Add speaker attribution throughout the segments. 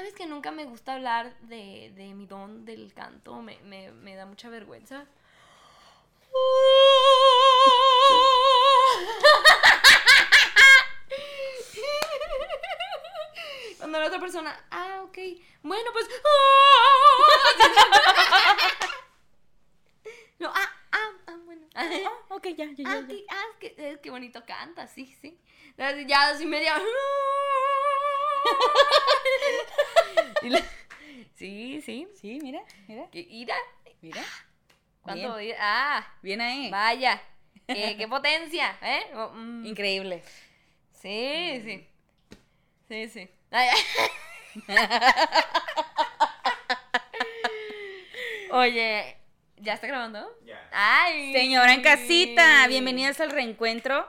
Speaker 1: ¿Sabes que nunca me gusta hablar de, de mi don del canto? Me, me, me da mucha vergüenza. Cuando la otra persona, ah, ok, bueno, pues. No, ah, ah, ah, bueno.
Speaker 2: Ah, ok, ya, ya, ya.
Speaker 1: Ah, qué, ah, qué, eh, qué bonito canta, sí, sí. Ya así media. Y la- Sí, sí.
Speaker 2: Sí, mira, mira,
Speaker 1: Que ira.
Speaker 2: mira.
Speaker 1: ¿Cuánto?
Speaker 2: Bien,
Speaker 1: ira? Ah,
Speaker 2: bien ahí.
Speaker 1: vaya. Eh, qué potencia, ¿eh? Oh, mm.
Speaker 2: Increíble.
Speaker 1: Sí, sí. Sí, sí. Ay, Oye, ¿ya está grabando?
Speaker 3: Ya.
Speaker 1: Ay.
Speaker 2: Señora en casita, bienvenidas al reencuentro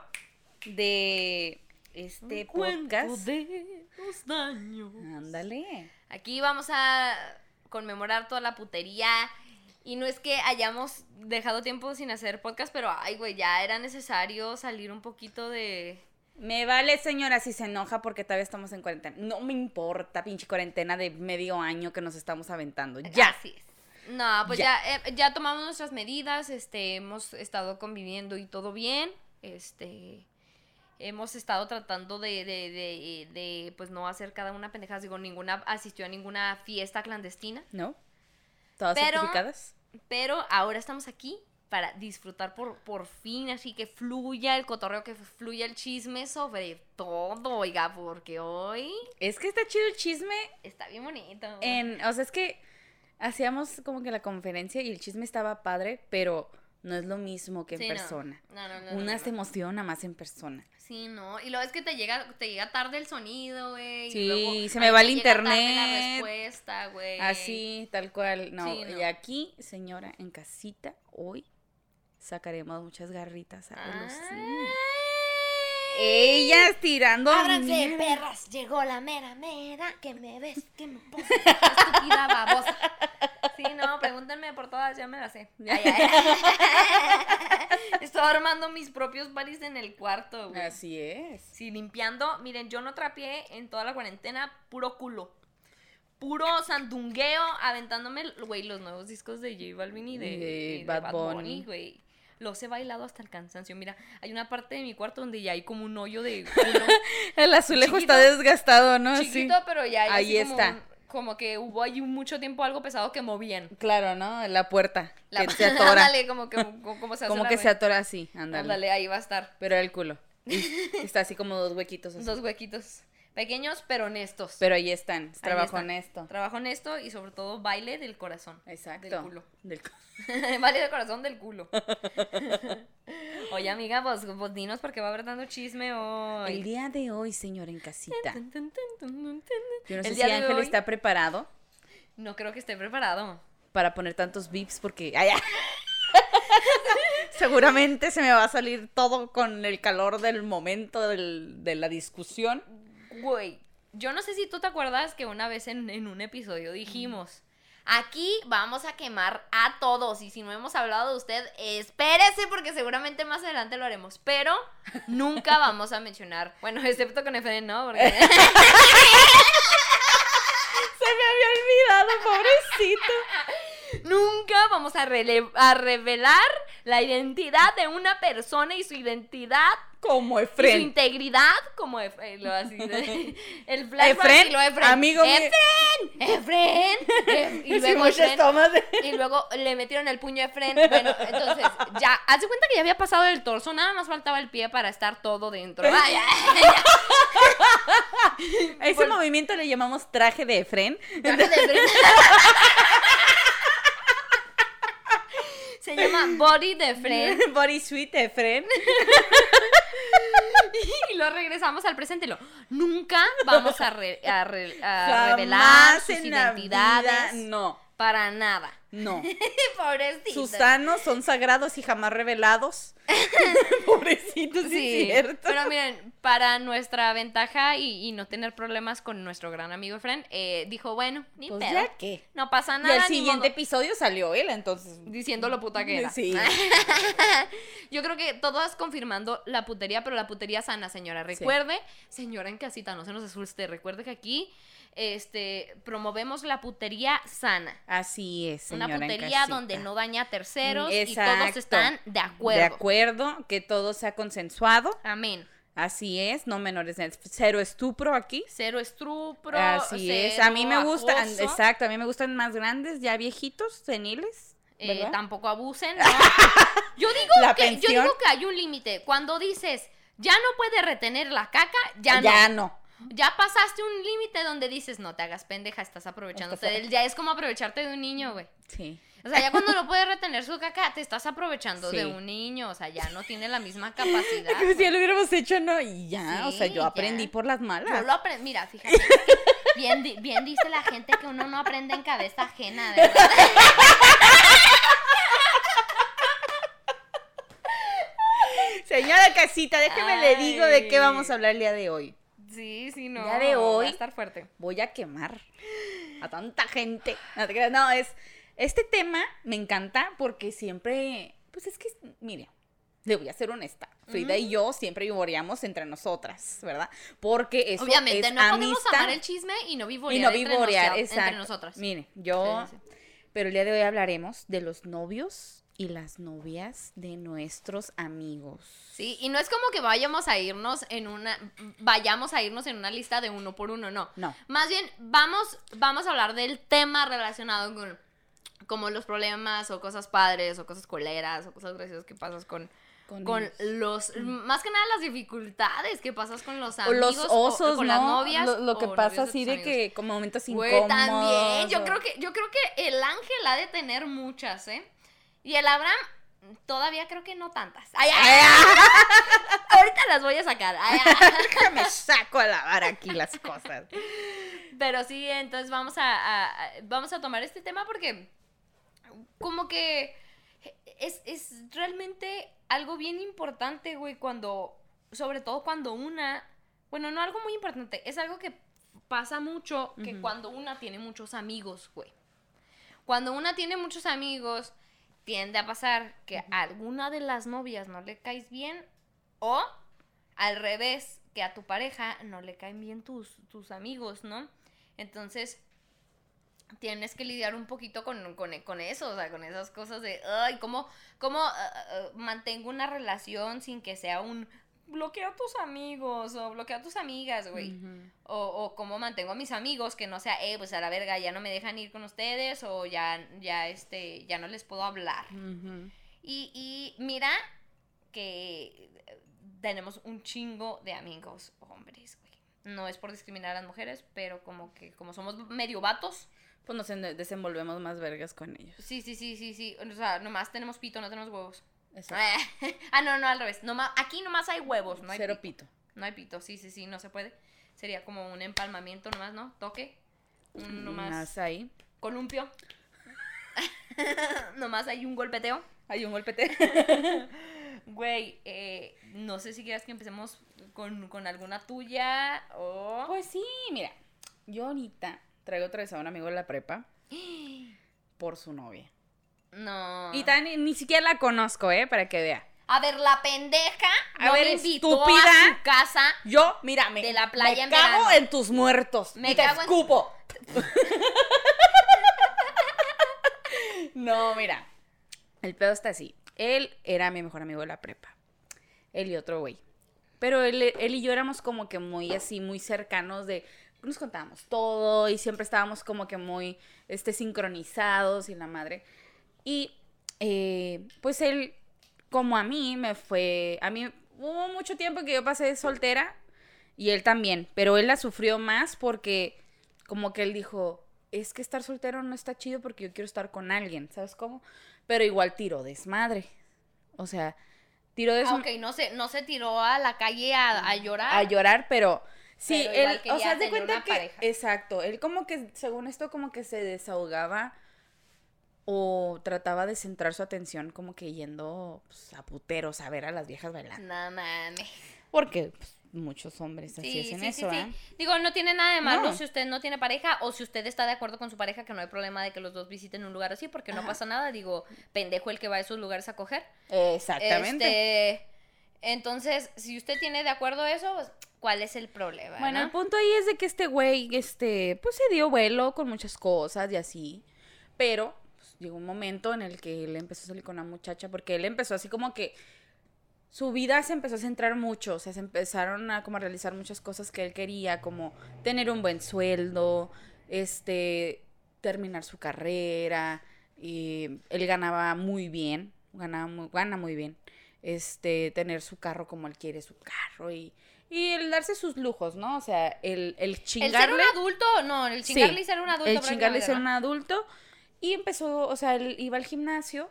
Speaker 2: de este podcast.
Speaker 1: de los daños.
Speaker 2: Ándale.
Speaker 1: Aquí vamos a conmemorar toda la putería. Y no es que hayamos dejado tiempo sin hacer podcast, pero ay, güey, ya era necesario salir un poquito de.
Speaker 2: Me vale, señora, si se enoja porque todavía estamos en cuarentena. No me importa, pinche cuarentena de medio año que nos estamos aventando. Ya.
Speaker 1: Así es. No, pues
Speaker 2: Ya.
Speaker 1: ya, eh, ya tomamos nuestras medidas, este, hemos estado conviviendo y todo bien, este, hemos estado tratando de, de, de, de, pues no hacer cada una pendejada, digo, ninguna asistió a ninguna fiesta clandestina,
Speaker 2: ¿No? ¿Todas
Speaker 1: Pero-
Speaker 2: certificadas?
Speaker 1: pero ahora estamos aquí para disfrutar por, por fin, así que fluya el cotorreo, que fluya el chisme sobre todo, oiga, porque hoy
Speaker 2: Es que está chido el chisme
Speaker 1: está bien bonito.
Speaker 2: en, o sea, es que hacíamos como que la conferencia y el chisme estaba padre, pero no es lo mismo que en
Speaker 1: Sí,
Speaker 2: persona.
Speaker 1: No, no, no,
Speaker 2: Una se emociona más en persona.
Speaker 1: Sí, no. Y luego es que te llega, te llega tarde el sonido, güey. y
Speaker 2: Sí,
Speaker 1: luego
Speaker 2: se me va el
Speaker 1: tarde La
Speaker 2: internet.
Speaker 1: respuesta, güey.
Speaker 2: Así, tal cual. No,
Speaker 1: Sí, no.
Speaker 2: y aquí, señora, en casita, hoy sacaremos muchas garritas a. Ellas tirando.
Speaker 1: Ábranse,
Speaker 2: mierda.
Speaker 1: perras, llegó la mera mera, que me ves, que me poses, estúpida babosa. Sí, no, pregúntenme por todas, ya me las sé. Ya, ya, ya. Estoy armando mis propios paris en el cuarto, güey.
Speaker 2: Así es.
Speaker 1: Sí, limpiando. Miren, yo no trapié en toda la cuarentena puro culo. Puro sandungueo, aventándome, güey, los nuevos discos de J Balvin y de,
Speaker 2: De
Speaker 1: y de
Speaker 2: Bad Bunny.
Speaker 1: güey. Los he bailado hasta el cansancio. Mira, hay una parte de mi cuarto donde ya hay como un hoyo de culo.
Speaker 2: El azulejo
Speaker 1: Chiquito,
Speaker 2: está desgastado, ¿no?
Speaker 1: chiquito,
Speaker 2: Sí.
Speaker 1: pero ya hay
Speaker 2: Ahí está.
Speaker 1: un- Como, que hubo ahí mucho tiempo algo pesado que movían.
Speaker 2: Claro, ¿no? La puerta.
Speaker 1: La-
Speaker 2: que se atora.
Speaker 1: Ándale, como que como, como se
Speaker 2: como que se atora así, ándale.
Speaker 1: Ándale, ahí va a estar.
Speaker 2: Pero el culo. Y está así como dos huequitos así.
Speaker 1: Dos huequitos. Pequeños, pero honestos.
Speaker 2: Pero ahí están.
Speaker 1: Ahí
Speaker 2: trabajo honesto.
Speaker 1: Trabajo honesto y sobre todo baile del corazón.
Speaker 2: Exacto.
Speaker 1: Del culo.
Speaker 2: Del
Speaker 1: baile del corazón del culo. Oye, amiga, pues, pues dinos porque va a haber tanto chisme hoy.
Speaker 2: El día de hoy, señor en casita. Yo no sé si Ángel
Speaker 1: hoy-
Speaker 2: está preparado
Speaker 1: No creo que esté preparado.
Speaker 2: para poner tantos bips porque. ¡Ay! Seguramente se me va a salir todo con el calor del momento del- de la discusión.
Speaker 1: Güey, yo no sé si tú te acuerdas que una vez en, en un episodio dijimos, aquí vamos a quemar a todos y si no hemos hablado de usted, espérese porque seguramente más adelante lo haremos, pero nunca vamos a mencionar, bueno, excepto con Efren, ¿no? Porque
Speaker 2: Se me había olvidado, pobrecito.
Speaker 1: nunca vamos a, a revelar la identidad de una persona y su identidad
Speaker 2: Como
Speaker 1: y su
Speaker 2: Efren.
Speaker 1: integridad como Efren, lo así, de- el flashback
Speaker 2: Efren,
Speaker 1: y lo Efren.
Speaker 2: amigo mío.
Speaker 1: Efren, Efren, y luego
Speaker 2: muchas
Speaker 1: Efren,
Speaker 2: de-
Speaker 1: y luego le metieron el puño a Efren. Bueno, entonces, ya, haz de cuenta que ya había pasado el torso, nada más faltaba el pie para estar todo dentro. Ay,
Speaker 2: A ese movimiento le llamamos traje de Efren.
Speaker 1: ay, de Efren. Se llama Body de Efren.
Speaker 2: Body sweet de Efren.
Speaker 1: Y lo regresamos al presente. Lo, nunca vamos a, re- a re- a
Speaker 2: Jamás
Speaker 1: revelar sus identidades.
Speaker 2: vida, No,
Speaker 1: Para nada.
Speaker 2: no.
Speaker 1: Pobrecito.
Speaker 2: Sus sanos son sagrados y jamás revelados. Pobrecito, sí,
Speaker 1: Sí,
Speaker 2: es cierto.
Speaker 1: pero miren, para nuestra ventaja y, y no tener problemas con nuestro gran amigo Efren, eh, dijo, bueno, ni
Speaker 2: Pues
Speaker 1: pedo.
Speaker 2: ya qué.
Speaker 1: No pasa
Speaker 2: Y
Speaker 1: nada.
Speaker 2: el
Speaker 1: ni
Speaker 2: siguiente episodio salió él, entonces.
Speaker 1: Diciendo lo puta que era.
Speaker 2: Sí.
Speaker 1: Yo creo que todas confirmando la putería, pero la putería sana, señora. Recuerde, señora en casita, no se nos asuste. Recuerde que aquí este, promovemos la putería sana.
Speaker 2: Así es,
Speaker 1: Una
Speaker 2: señora
Speaker 1: putería donde no daña a terceros y
Speaker 2: Exacto.
Speaker 1: todos están de acuerdo.
Speaker 2: De acuerdo, que todo sea consensuado.
Speaker 1: Amén.
Speaker 2: Así es, no menores de cero estupro aquí.
Speaker 1: Cero estupro.
Speaker 2: Así es. A mí me gustan, exacto, a mí me gustan más grandes, ya viejitos, seniles.
Speaker 1: Eh, tampoco abusen. ¿no? Yo digo
Speaker 2: La
Speaker 1: que yo digo que hay un límite. Cuando dices ya no puede retener la caca, ya,
Speaker 2: ya
Speaker 1: no.
Speaker 2: no.
Speaker 1: Ya pasaste un límite donde dices no te hagas pendeja, estás aprovechándote de él. Ya es como aprovecharte de un niño, güey.
Speaker 2: Sí.
Speaker 1: O sea, ya cuando no puede retener su caca, te estás aprovechando
Speaker 2: Sí.
Speaker 1: de un niño. O sea, ya no tiene la misma capacidad.
Speaker 2: Como si ya lo hubiéramos hecho, ¿no? Y ya, o sea, yo
Speaker 1: ya.
Speaker 2: aprendí por las malas.
Speaker 1: Yo lo aprendí. Mira, fíjate. Bien, bien dice la gente que uno no aprende en cabeza ajena, verdad.
Speaker 2: Señora Casita, déjeme le digo de qué vamos a hablar el día de hoy.
Speaker 1: Sí, sí, no.
Speaker 2: Ya de hoy-
Speaker 1: Va a estar fuerte.
Speaker 2: Voy a quemar a tanta gente. No, te creas, no, es. Este tema me encanta porque siempre. Pues es que, mire, le voy a ser honesta. Frida y yo siempre vivoreamos entre nosotras, ¿verdad? Porque eso
Speaker 1: Obviamente,
Speaker 2: es
Speaker 1: no podemos amar el chisme y no vivorear,
Speaker 2: y no
Speaker 1: entre,
Speaker 2: vivorear, exacto.
Speaker 1: entre nosotras.
Speaker 2: Mire, yo.
Speaker 1: Sí, sí.
Speaker 2: Pero el día de hoy hablaremos de los novios y las novias de nuestros amigos.
Speaker 1: Sí, y no es como que vayamos a irnos en una, vayamos a irnos en una lista de uno por uno, no.
Speaker 2: No.
Speaker 1: Más bien, vamos, vamos a hablar del tema relacionado con como los problemas o cosas padres o cosas coleras o cosas graciosas que pasas con,
Speaker 2: Con
Speaker 1: los, más que nada las dificultades que pasas con los
Speaker 2: O
Speaker 1: amigos
Speaker 2: los
Speaker 1: o-
Speaker 2: osos,
Speaker 1: con
Speaker 2: ¿no?
Speaker 1: las novias.
Speaker 2: Lo, lo que
Speaker 1: o
Speaker 2: pasa así de que como momentos
Speaker 1: Güey,
Speaker 2: incómodos.
Speaker 1: también. Yo
Speaker 2: o-
Speaker 1: creo que, yo creo que el ángel ha de tener muchas, ¿eh? Y el Abraham todavía creo que no tantas. Ay, ay, ay. Ahorita las voy a sacar.
Speaker 2: Me saco a lavar aquí las cosas.
Speaker 1: Pero sí, entonces vamos a, a- a- vamos a tomar este tema porque como que es, es realmente algo bien importante, güey, cuando, sobre todo cuando una, bueno, no algo muy importante, es algo que pasa mucho, que cuando una tiene muchos amigos, güey. Cuando una tiene muchos amigos, tiende a pasar que a alguna de las novias no le caes bien o al revés, que a tu pareja no le caen bien tus, tus amigos, ¿no? Entonces, tienes que lidiar un poquito con, con, con eso, o sea, con esas cosas de, ay, ¿cómo, cómo ah, ah, mantengo una relación sin que sea un bloquea a tus amigos o bloquea a tus amigas, güey? O, o cómo mantengo a mis amigos que no sea, eh, pues a la verga, ya no me dejan ir con ustedes o ya, ya, este, ya no les puedo hablar. Y, y mira que tenemos un chingo de amigos hombres, güey. No es por discriminar a las mujeres, pero como que como somos medio vatos,
Speaker 2: Pues nos en- desenvolvemos más vergas con ellos.
Speaker 1: sí, sí, sí, sí, sí. O sea, nomás tenemos pito, no tenemos huevos.
Speaker 2: Exacto.
Speaker 1: ah, no, no, al revés. Nomás, aquí nomás hay huevos, no hay
Speaker 2: Cero
Speaker 1: pito.
Speaker 2: pito.
Speaker 1: No hay pito, sí, sí, sí, no se puede. Sería como un empalmamiento nomás, ¿no? Toque. Un nomás
Speaker 2: Más ahí.
Speaker 1: columpio. nomás hay un golpeteo.
Speaker 2: Hay un golpete.
Speaker 1: Güey, eh, no sé si quieras que empecemos con, con alguna tuya o...
Speaker 2: Pues sí, mira. Yo ahorita traigo otra vez a un amigo de la prepa por su novia.
Speaker 1: No.
Speaker 2: Y tan, ni siquiera la conozco, ¿eh? Para que vea.
Speaker 1: A ver, la pendeja
Speaker 2: A
Speaker 1: no
Speaker 2: ver,
Speaker 1: me invitó
Speaker 2: estúpida.
Speaker 1: a su casa.
Speaker 2: Yo, mira, me,
Speaker 1: De la playa
Speaker 2: me
Speaker 1: en
Speaker 2: cago
Speaker 1: verano.
Speaker 2: en tus muertos.
Speaker 1: Me
Speaker 2: y te
Speaker 1: en-
Speaker 2: escupo. no, mira. El pedo está así. Él era mi mejor amigo de la prepa. Él y otro güey. Pero él, él y yo éramos como que muy así, muy cercanos de... Nos contábamos todo y siempre estábamos como que muy este, sincronizados y la madre. Y eh, pues él, como a mí, me fue... A mí hubo mucho tiempo que yo pasé soltera y él también, pero él la sufrió más porque como que él dijo, es que estar soltero no está chido porque yo quiero estar con alguien, ¿sabes cómo? Pero igual tiró desmadre. O sea, tiró
Speaker 1: Ah,
Speaker 2: desmadre
Speaker 1: ok, no se, no se tiró a la calle a, a llorar.
Speaker 2: a llorar, pero sí,
Speaker 1: Pero
Speaker 2: él, o sea, de cuenta que,
Speaker 1: pareja.
Speaker 2: exacto, él como que, según esto, como que se desahogaba o trataba de centrar su atención como que yendo pues, a puteros a ver a las viejas bailando.
Speaker 1: No mames.
Speaker 2: Porque pues, muchos hombres así
Speaker 1: Sí,
Speaker 2: hacen
Speaker 1: sí,
Speaker 2: eso,
Speaker 1: sí,
Speaker 2: ¿eh?
Speaker 1: sí. Digo, no tiene nada de malo
Speaker 2: No.
Speaker 1: si usted no tiene pareja o si usted está de acuerdo con su pareja que no hay problema de que los dos visiten un lugar así porque no pasa nada. Digo, pendejo el que va a esos lugares a coger.
Speaker 2: Exactamente.
Speaker 1: Este, entonces, si usted tiene de acuerdo eso, pues, ¿Cuál es el problema?
Speaker 2: Bueno,
Speaker 1: no?
Speaker 2: el punto ahí es de que este güey, este, pues se dio vuelo con muchas cosas y así. Pero llegó un momento en el que él empezó a salir con una muchacha porque él empezó así como que su vida se empezó a centrar mucho, o sea, se empezaron a como a realizar muchas cosas que él quería, como tener un buen sueldo, este, terminar su carrera, y él ganaba muy bien, ganaba muy, gana muy bien, este, tener su carro como él quiere su carro y, y el darse sus lujos, ¿no? O sea, el, el
Speaker 1: El
Speaker 2: chingarle.
Speaker 1: ser un adulto, no, el
Speaker 2: Sí,
Speaker 1: chingarle y ser un adulto.
Speaker 2: El chingarle y ser un adulto. Y empezó, o sea, él iba al gimnasio.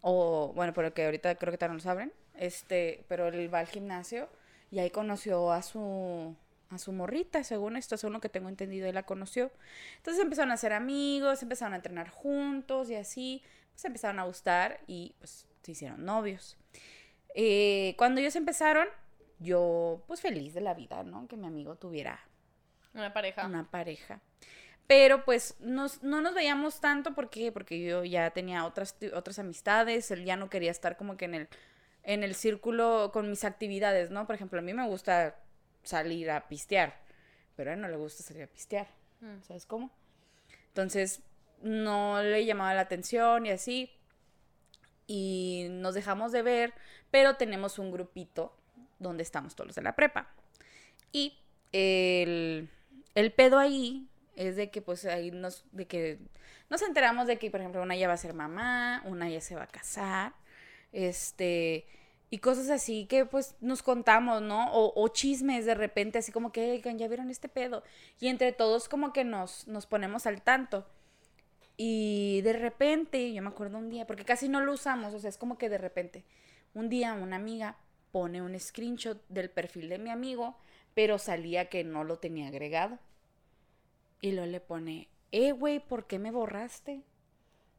Speaker 2: O, bueno, pero que ahorita creo que todavía no lo saben. Este, pero él va al gimnasio y ahí conoció a su a su morrita, según esto, según lo que tengo entendido, él la conoció. Entonces empezaron a ser amigos, empezaron a entrenar juntos y así, pues empezaron a gustar y pues se hicieron novios. Eh, cuando ellos empezaron, yo pues feliz de la vida, ¿no? Que mi amigo tuviera.
Speaker 1: Una pareja.
Speaker 2: una pareja. Pero pues nos, no nos veíamos tanto porque, porque yo ya tenía otras, otras amistades, él ya no quería estar como que en el, en el círculo con mis actividades, ¿no? Por ejemplo, a mí me gusta salir a pistear, pero a él no le gusta salir a pistear,
Speaker 1: Mm.
Speaker 2: ¿sabes cómo? Entonces no le llamaba la atención y así. Y nos dejamos de ver, pero tenemos un grupito donde estamos todos los de la prepa. Y el, el pedo ahí es de que pues ahí nos, de que nos enteramos de que, por ejemplo, una ya va a ser mamá, una ya se va a casar, este, y cosas así que pues nos contamos, ¿no? O, o chismes de repente, así como que, oigan, ya vieron este pedo. Y entre todos como que nos, nos ponemos al tanto. Y de repente, yo me acuerdo un día, porque casi no lo usamos, o sea, es como que de repente, un día una amiga pone un screenshot del perfil de mi amigo, pero salía que no lo tenía agregado. Y luego le pone, eh, güey, ¿por qué me borraste?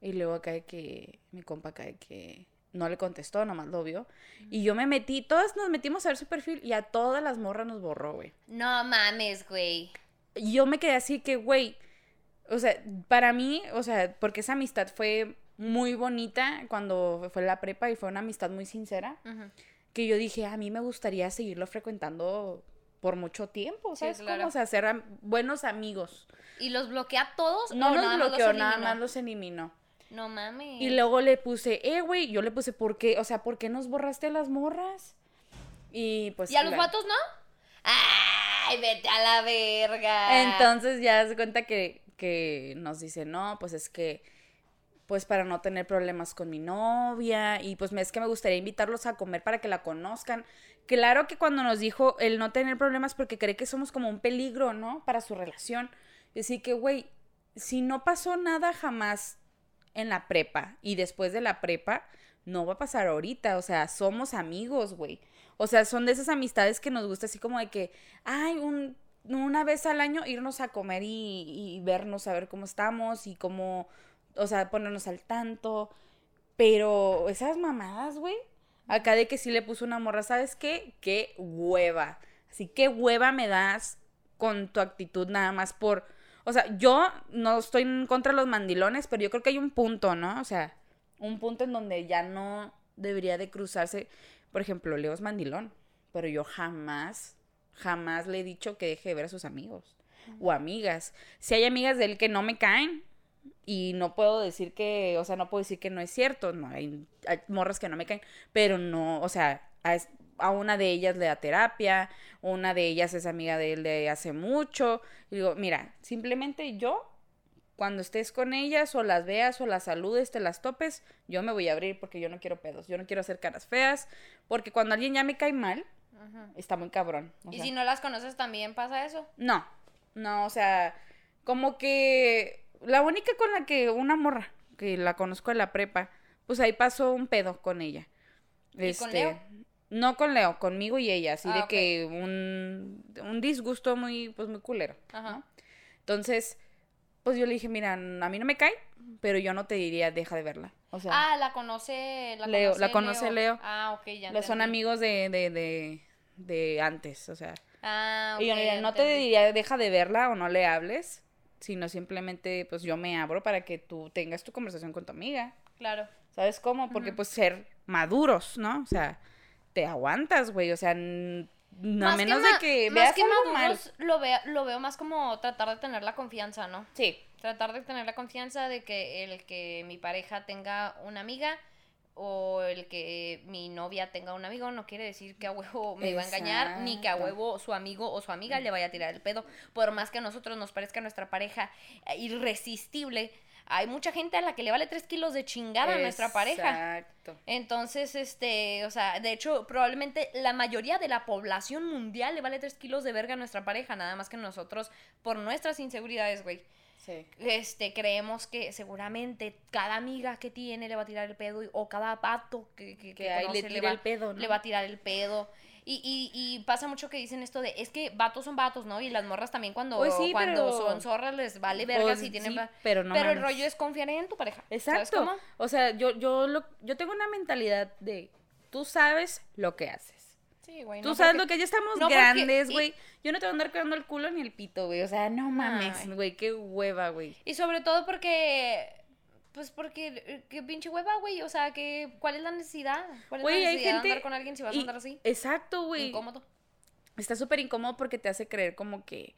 Speaker 2: Y luego cae que, mi compa cae que no le contestó, nomás lo vio. Y yo me metí, todas nos metimos a ver su perfil y a todas las morras nos borró, güey.
Speaker 1: No mames, güey.
Speaker 2: Yo me quedé así que, güey, o sea, para mí, o sea, porque esa amistad fue muy bonita cuando fue la prepa y fue una amistad muy sincera, que yo dije, a mí me gustaría seguirlo frecuentando por mucho tiempo,
Speaker 1: Sí,
Speaker 2: ¿sabes?
Speaker 1: claro.
Speaker 2: cómo? O sea, ser buenos amigos.
Speaker 1: ¿Y los bloquea a todos?
Speaker 2: No
Speaker 1: o nada los
Speaker 2: bloqueó, nada
Speaker 1: eliminó?
Speaker 2: más los eliminó.
Speaker 1: No mames.
Speaker 2: Y luego le puse, eh, güey, yo le puse, ¿por qué? O sea, ¿por qué nos borraste las morras? Y pues...
Speaker 1: ¿Y a los vatos no? ¡Ay, vete a la verga!
Speaker 2: Entonces ya se cuenta que, que nos dice, no, pues es que, pues para no tener problemas con mi novia, y pues es que me gustaría invitarlos a comer para que la conozcan. Claro que cuando nos dijo el no tener problemas porque cree que somos como un peligro, ¿no? Para su relación. Así que, güey, si no pasó nada jamás en la prepa y después de la prepa, no va a pasar ahorita. O sea, somos amigos, güey. O sea, son de esas amistades que nos gusta así como de que, ay, un, una vez al año irnos a comer y, y vernos, a ver cómo estamos y cómo, o sea, ponernos al tanto. Pero esas mamadas, güey. Acá de que sí le puso una morra, ¿sabes qué? Qué hueva. Así que hueva me das con tu actitud nada más por... O sea, yo no estoy en contra de los mandilones, pero yo creo que hay un punto, ¿no? O sea, un punto en donde ya no debería de cruzarse. Por ejemplo, Leo es mandilón, pero yo jamás, jamás le he dicho que deje de ver a sus amigos o amigas. Si hay amigas de él que no me caen y no puedo decir que, o sea, no puedo decir que no es cierto, no, hay, hay morras que no me caen, pero no, o sea, a, una de ellas le da terapia, una de ellas es amiga de él de hace mucho. Y digo, mira, simplemente yo, cuando estés con ellas o las veas o las saludes, te las topes, yo me voy a abrir porque yo no quiero pedos, yo no quiero hacer caras feas, porque cuando alguien ya me cae mal, está muy cabrón. o
Speaker 1: ¿Y
Speaker 2: sea.
Speaker 1: si no las conoces también pasa eso?
Speaker 2: No, no, o sea, como que la única con la que una morra, que la conozco en la prepa, pues ahí pasó un pedo con ella.
Speaker 1: ¿Y con Leo?
Speaker 2: No con Leo, conmigo y ella, así
Speaker 1: Ah,
Speaker 2: de que un, un disgusto muy, pues muy culero.
Speaker 1: Ajá.
Speaker 2: Entonces, pues yo le dije, mira, a mí no me cae, pero yo no te diría, deja de verla. O sea,
Speaker 1: Ah, la conoce, la
Speaker 2: Leo,
Speaker 1: conoce
Speaker 2: la conoce Leo.
Speaker 1: Ah, ok, ya
Speaker 2: los son amigos de, de, de, de antes, o sea.
Speaker 1: Ah,
Speaker 2: Y yo
Speaker 1: ya
Speaker 2: no te diría deja de verla o no le hables, sino simplemente pues yo me abro para que tú tengas tu conversación con tu amiga.
Speaker 1: Claro.
Speaker 2: ¿Sabes cómo? Porque pues ser maduros, ¿no? O sea, te aguantas, güey. O sea, No,
Speaker 1: Más
Speaker 2: menos de que
Speaker 1: más
Speaker 2: veas
Speaker 1: que
Speaker 2: algo mal.
Speaker 1: maduros, lo, veo, lo veo más como tratar de tener la confianza, ¿no?
Speaker 2: Sí.
Speaker 1: Tratar de tener la confianza de que el que mi pareja tenga una amiga o el que mi novia tenga un amigo no quiere decir que a huevo me va a engañar, ni que a
Speaker 2: Exacto.
Speaker 1: huevo su amigo o su amiga le vaya a tirar el pedo. Por más que a nosotros nos parezca nuestra pareja irresistible, hay mucha gente a la que le vale tres kilos de chingada a nuestra pareja.
Speaker 2: Exacto.
Speaker 1: Entonces, este, o sea, de hecho, probablemente la mayoría de la población mundial le vale tres kilos de verga a nuestra pareja, nada más que nosotros, por nuestras inseguridades, güey.
Speaker 2: Sí.
Speaker 1: Este, creemos que seguramente cada amiga que tiene le va a tirar el pedo, o cada pato que, que,
Speaker 2: Que ahí le
Speaker 1: conoce
Speaker 2: tira
Speaker 1: va,
Speaker 2: el pedo, ¿no?
Speaker 1: le va a tirar el pedo. Y, y, y pasa mucho que dicen esto de, es que vatos son vatos, ¿no? Y las morras también cuando,
Speaker 2: Pues sí,
Speaker 1: cuando
Speaker 2: pero-
Speaker 1: son zorras les vale verga
Speaker 2: Pues
Speaker 1: si tienen...
Speaker 2: sí, pero no
Speaker 1: pero el rollo es confiar en tu pareja. ¿Sabes
Speaker 2: Exacto.
Speaker 1: cómo?
Speaker 2: O sea, yo, yo, lo, yo tengo una mentalidad de tú sabes lo que haces.
Speaker 1: Sí, güey.
Speaker 2: Tú
Speaker 1: no
Speaker 2: sabes
Speaker 1: porque-
Speaker 2: lo que ya estamos
Speaker 1: no porque-
Speaker 2: grandes,
Speaker 1: y-
Speaker 2: güey. Yo no te voy a andar cuidando el culo ni el pito, güey. O sea, no mames,
Speaker 1: Ay.
Speaker 2: güey. Qué hueva, güey.
Speaker 1: Y sobre todo porque, pues porque, qué pinche hueva, güey. O sea, que, ¿cuál es la necesidad? ¿Cuál es
Speaker 2: Güey,
Speaker 1: la
Speaker 2: hay
Speaker 1: necesidad
Speaker 2: gente.
Speaker 1: de andar con alguien si vas a andar así?
Speaker 2: Exacto, güey.
Speaker 1: Incómodo.
Speaker 2: Está súper incómodo porque te hace creer como que,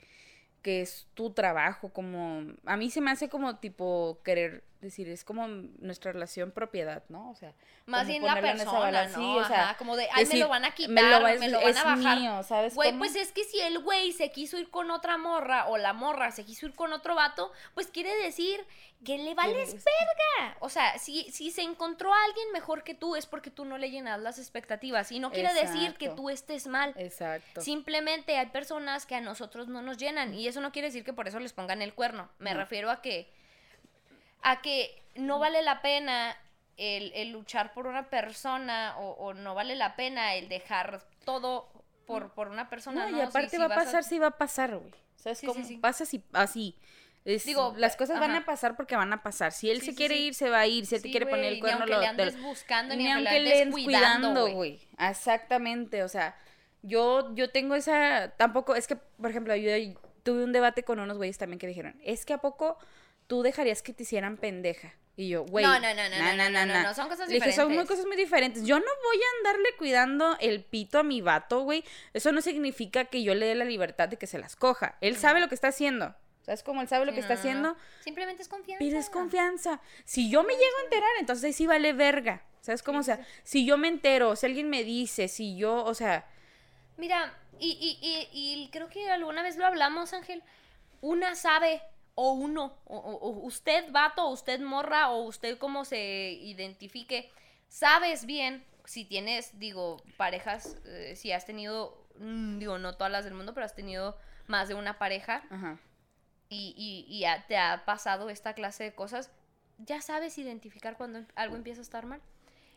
Speaker 2: que es tu trabajo, como... A mí se me hace como tipo querer decir, es como nuestra relación propiedad, ¿no? O sea...
Speaker 1: Más bien la
Speaker 2: ponerlo en esa
Speaker 1: persona, ¿no?
Speaker 2: sí, o sea,
Speaker 1: Ajá, como de, ay, me lo van a quitar,
Speaker 2: me lo, va-
Speaker 1: me lo van
Speaker 2: es
Speaker 1: a bajar.
Speaker 2: mío, ¿sabes
Speaker 1: Güey,
Speaker 2: cómo?
Speaker 1: pues es que si el güey se quiso ir con otra morra o la morra se quiso ir con otro vato, pues quiere decir que le vales
Speaker 2: es-
Speaker 1: verga. O sea, si, si se encontró a alguien mejor que tú es porque tú no le llenas las expectativas. Y no quiere decir que tú estés mal.
Speaker 2: Exacto.
Speaker 1: Simplemente hay personas que a nosotros no nos llenan y eso no quiere decir que por eso les pongan el cuerno. Me
Speaker 2: No.
Speaker 1: refiero a que a que no vale la pena el, el luchar por una persona o, o no vale la pena el dejar todo por, por una persona.
Speaker 2: No,
Speaker 1: ¿no?
Speaker 2: y
Speaker 1: Si-
Speaker 2: aparte
Speaker 1: si
Speaker 2: va a pasar, sí va a pasar, güey. ¿Sabes
Speaker 1: Sí,
Speaker 2: cómo?
Speaker 1: sí, sí.
Speaker 2: Pasa así, así. Es-
Speaker 1: Digo,
Speaker 2: las cosas van a pasar porque van a pasar. Si él se quiere ir, se va a ir. Si él te quiere poner el
Speaker 1: ni
Speaker 2: cuerno,
Speaker 1: aunque
Speaker 2: lo-
Speaker 1: le andes buscando, ni,
Speaker 2: ni
Speaker 1: aunque
Speaker 2: aunque
Speaker 1: le andes cuidando, güey.
Speaker 2: Exactamente, o sea, yo, yo tengo esa, tampoco, es que, por ejemplo, yo tuve un debate con unos güeyes también que dijeron, es que a poco tú dejarías que te hicieran pendeja. Y yo, güey.
Speaker 1: No, no, no, no, no, no, no, no, son cosas
Speaker 2: Le dije, son muy
Speaker 1: diferentes.
Speaker 2: cosas muy diferentes. Yo no voy a andarle cuidando el pito a mi vato, güey. Eso no significa que yo le dé la libertad de que se las coja. Él sabe lo que está haciendo. ¿Sabes cómo él sabe lo que
Speaker 1: no,
Speaker 2: está haciendo?
Speaker 1: Simplemente es confianza.
Speaker 2: Pides confianza. Si yo me llego a enterar, entonces ahí sí vale verga. ¿Sabes cómo? O sea, si yo me entero, si alguien me dice, si yo, o sea,
Speaker 1: Mira, y, y, y, y creo que alguna vez lo hablamos, Ángel. Una sabe, o uno, o, o- usted vato, o usted morra, o usted como se identifique, sabes bien si tienes, digo, parejas, eh, si has tenido, mm, digo, no todas las del mundo, pero has tenido más de una pareja
Speaker 2: ajá.
Speaker 1: y, y, te ha pasado esta clase de cosas, ya sabes identificar cuando algo empieza a estar mal.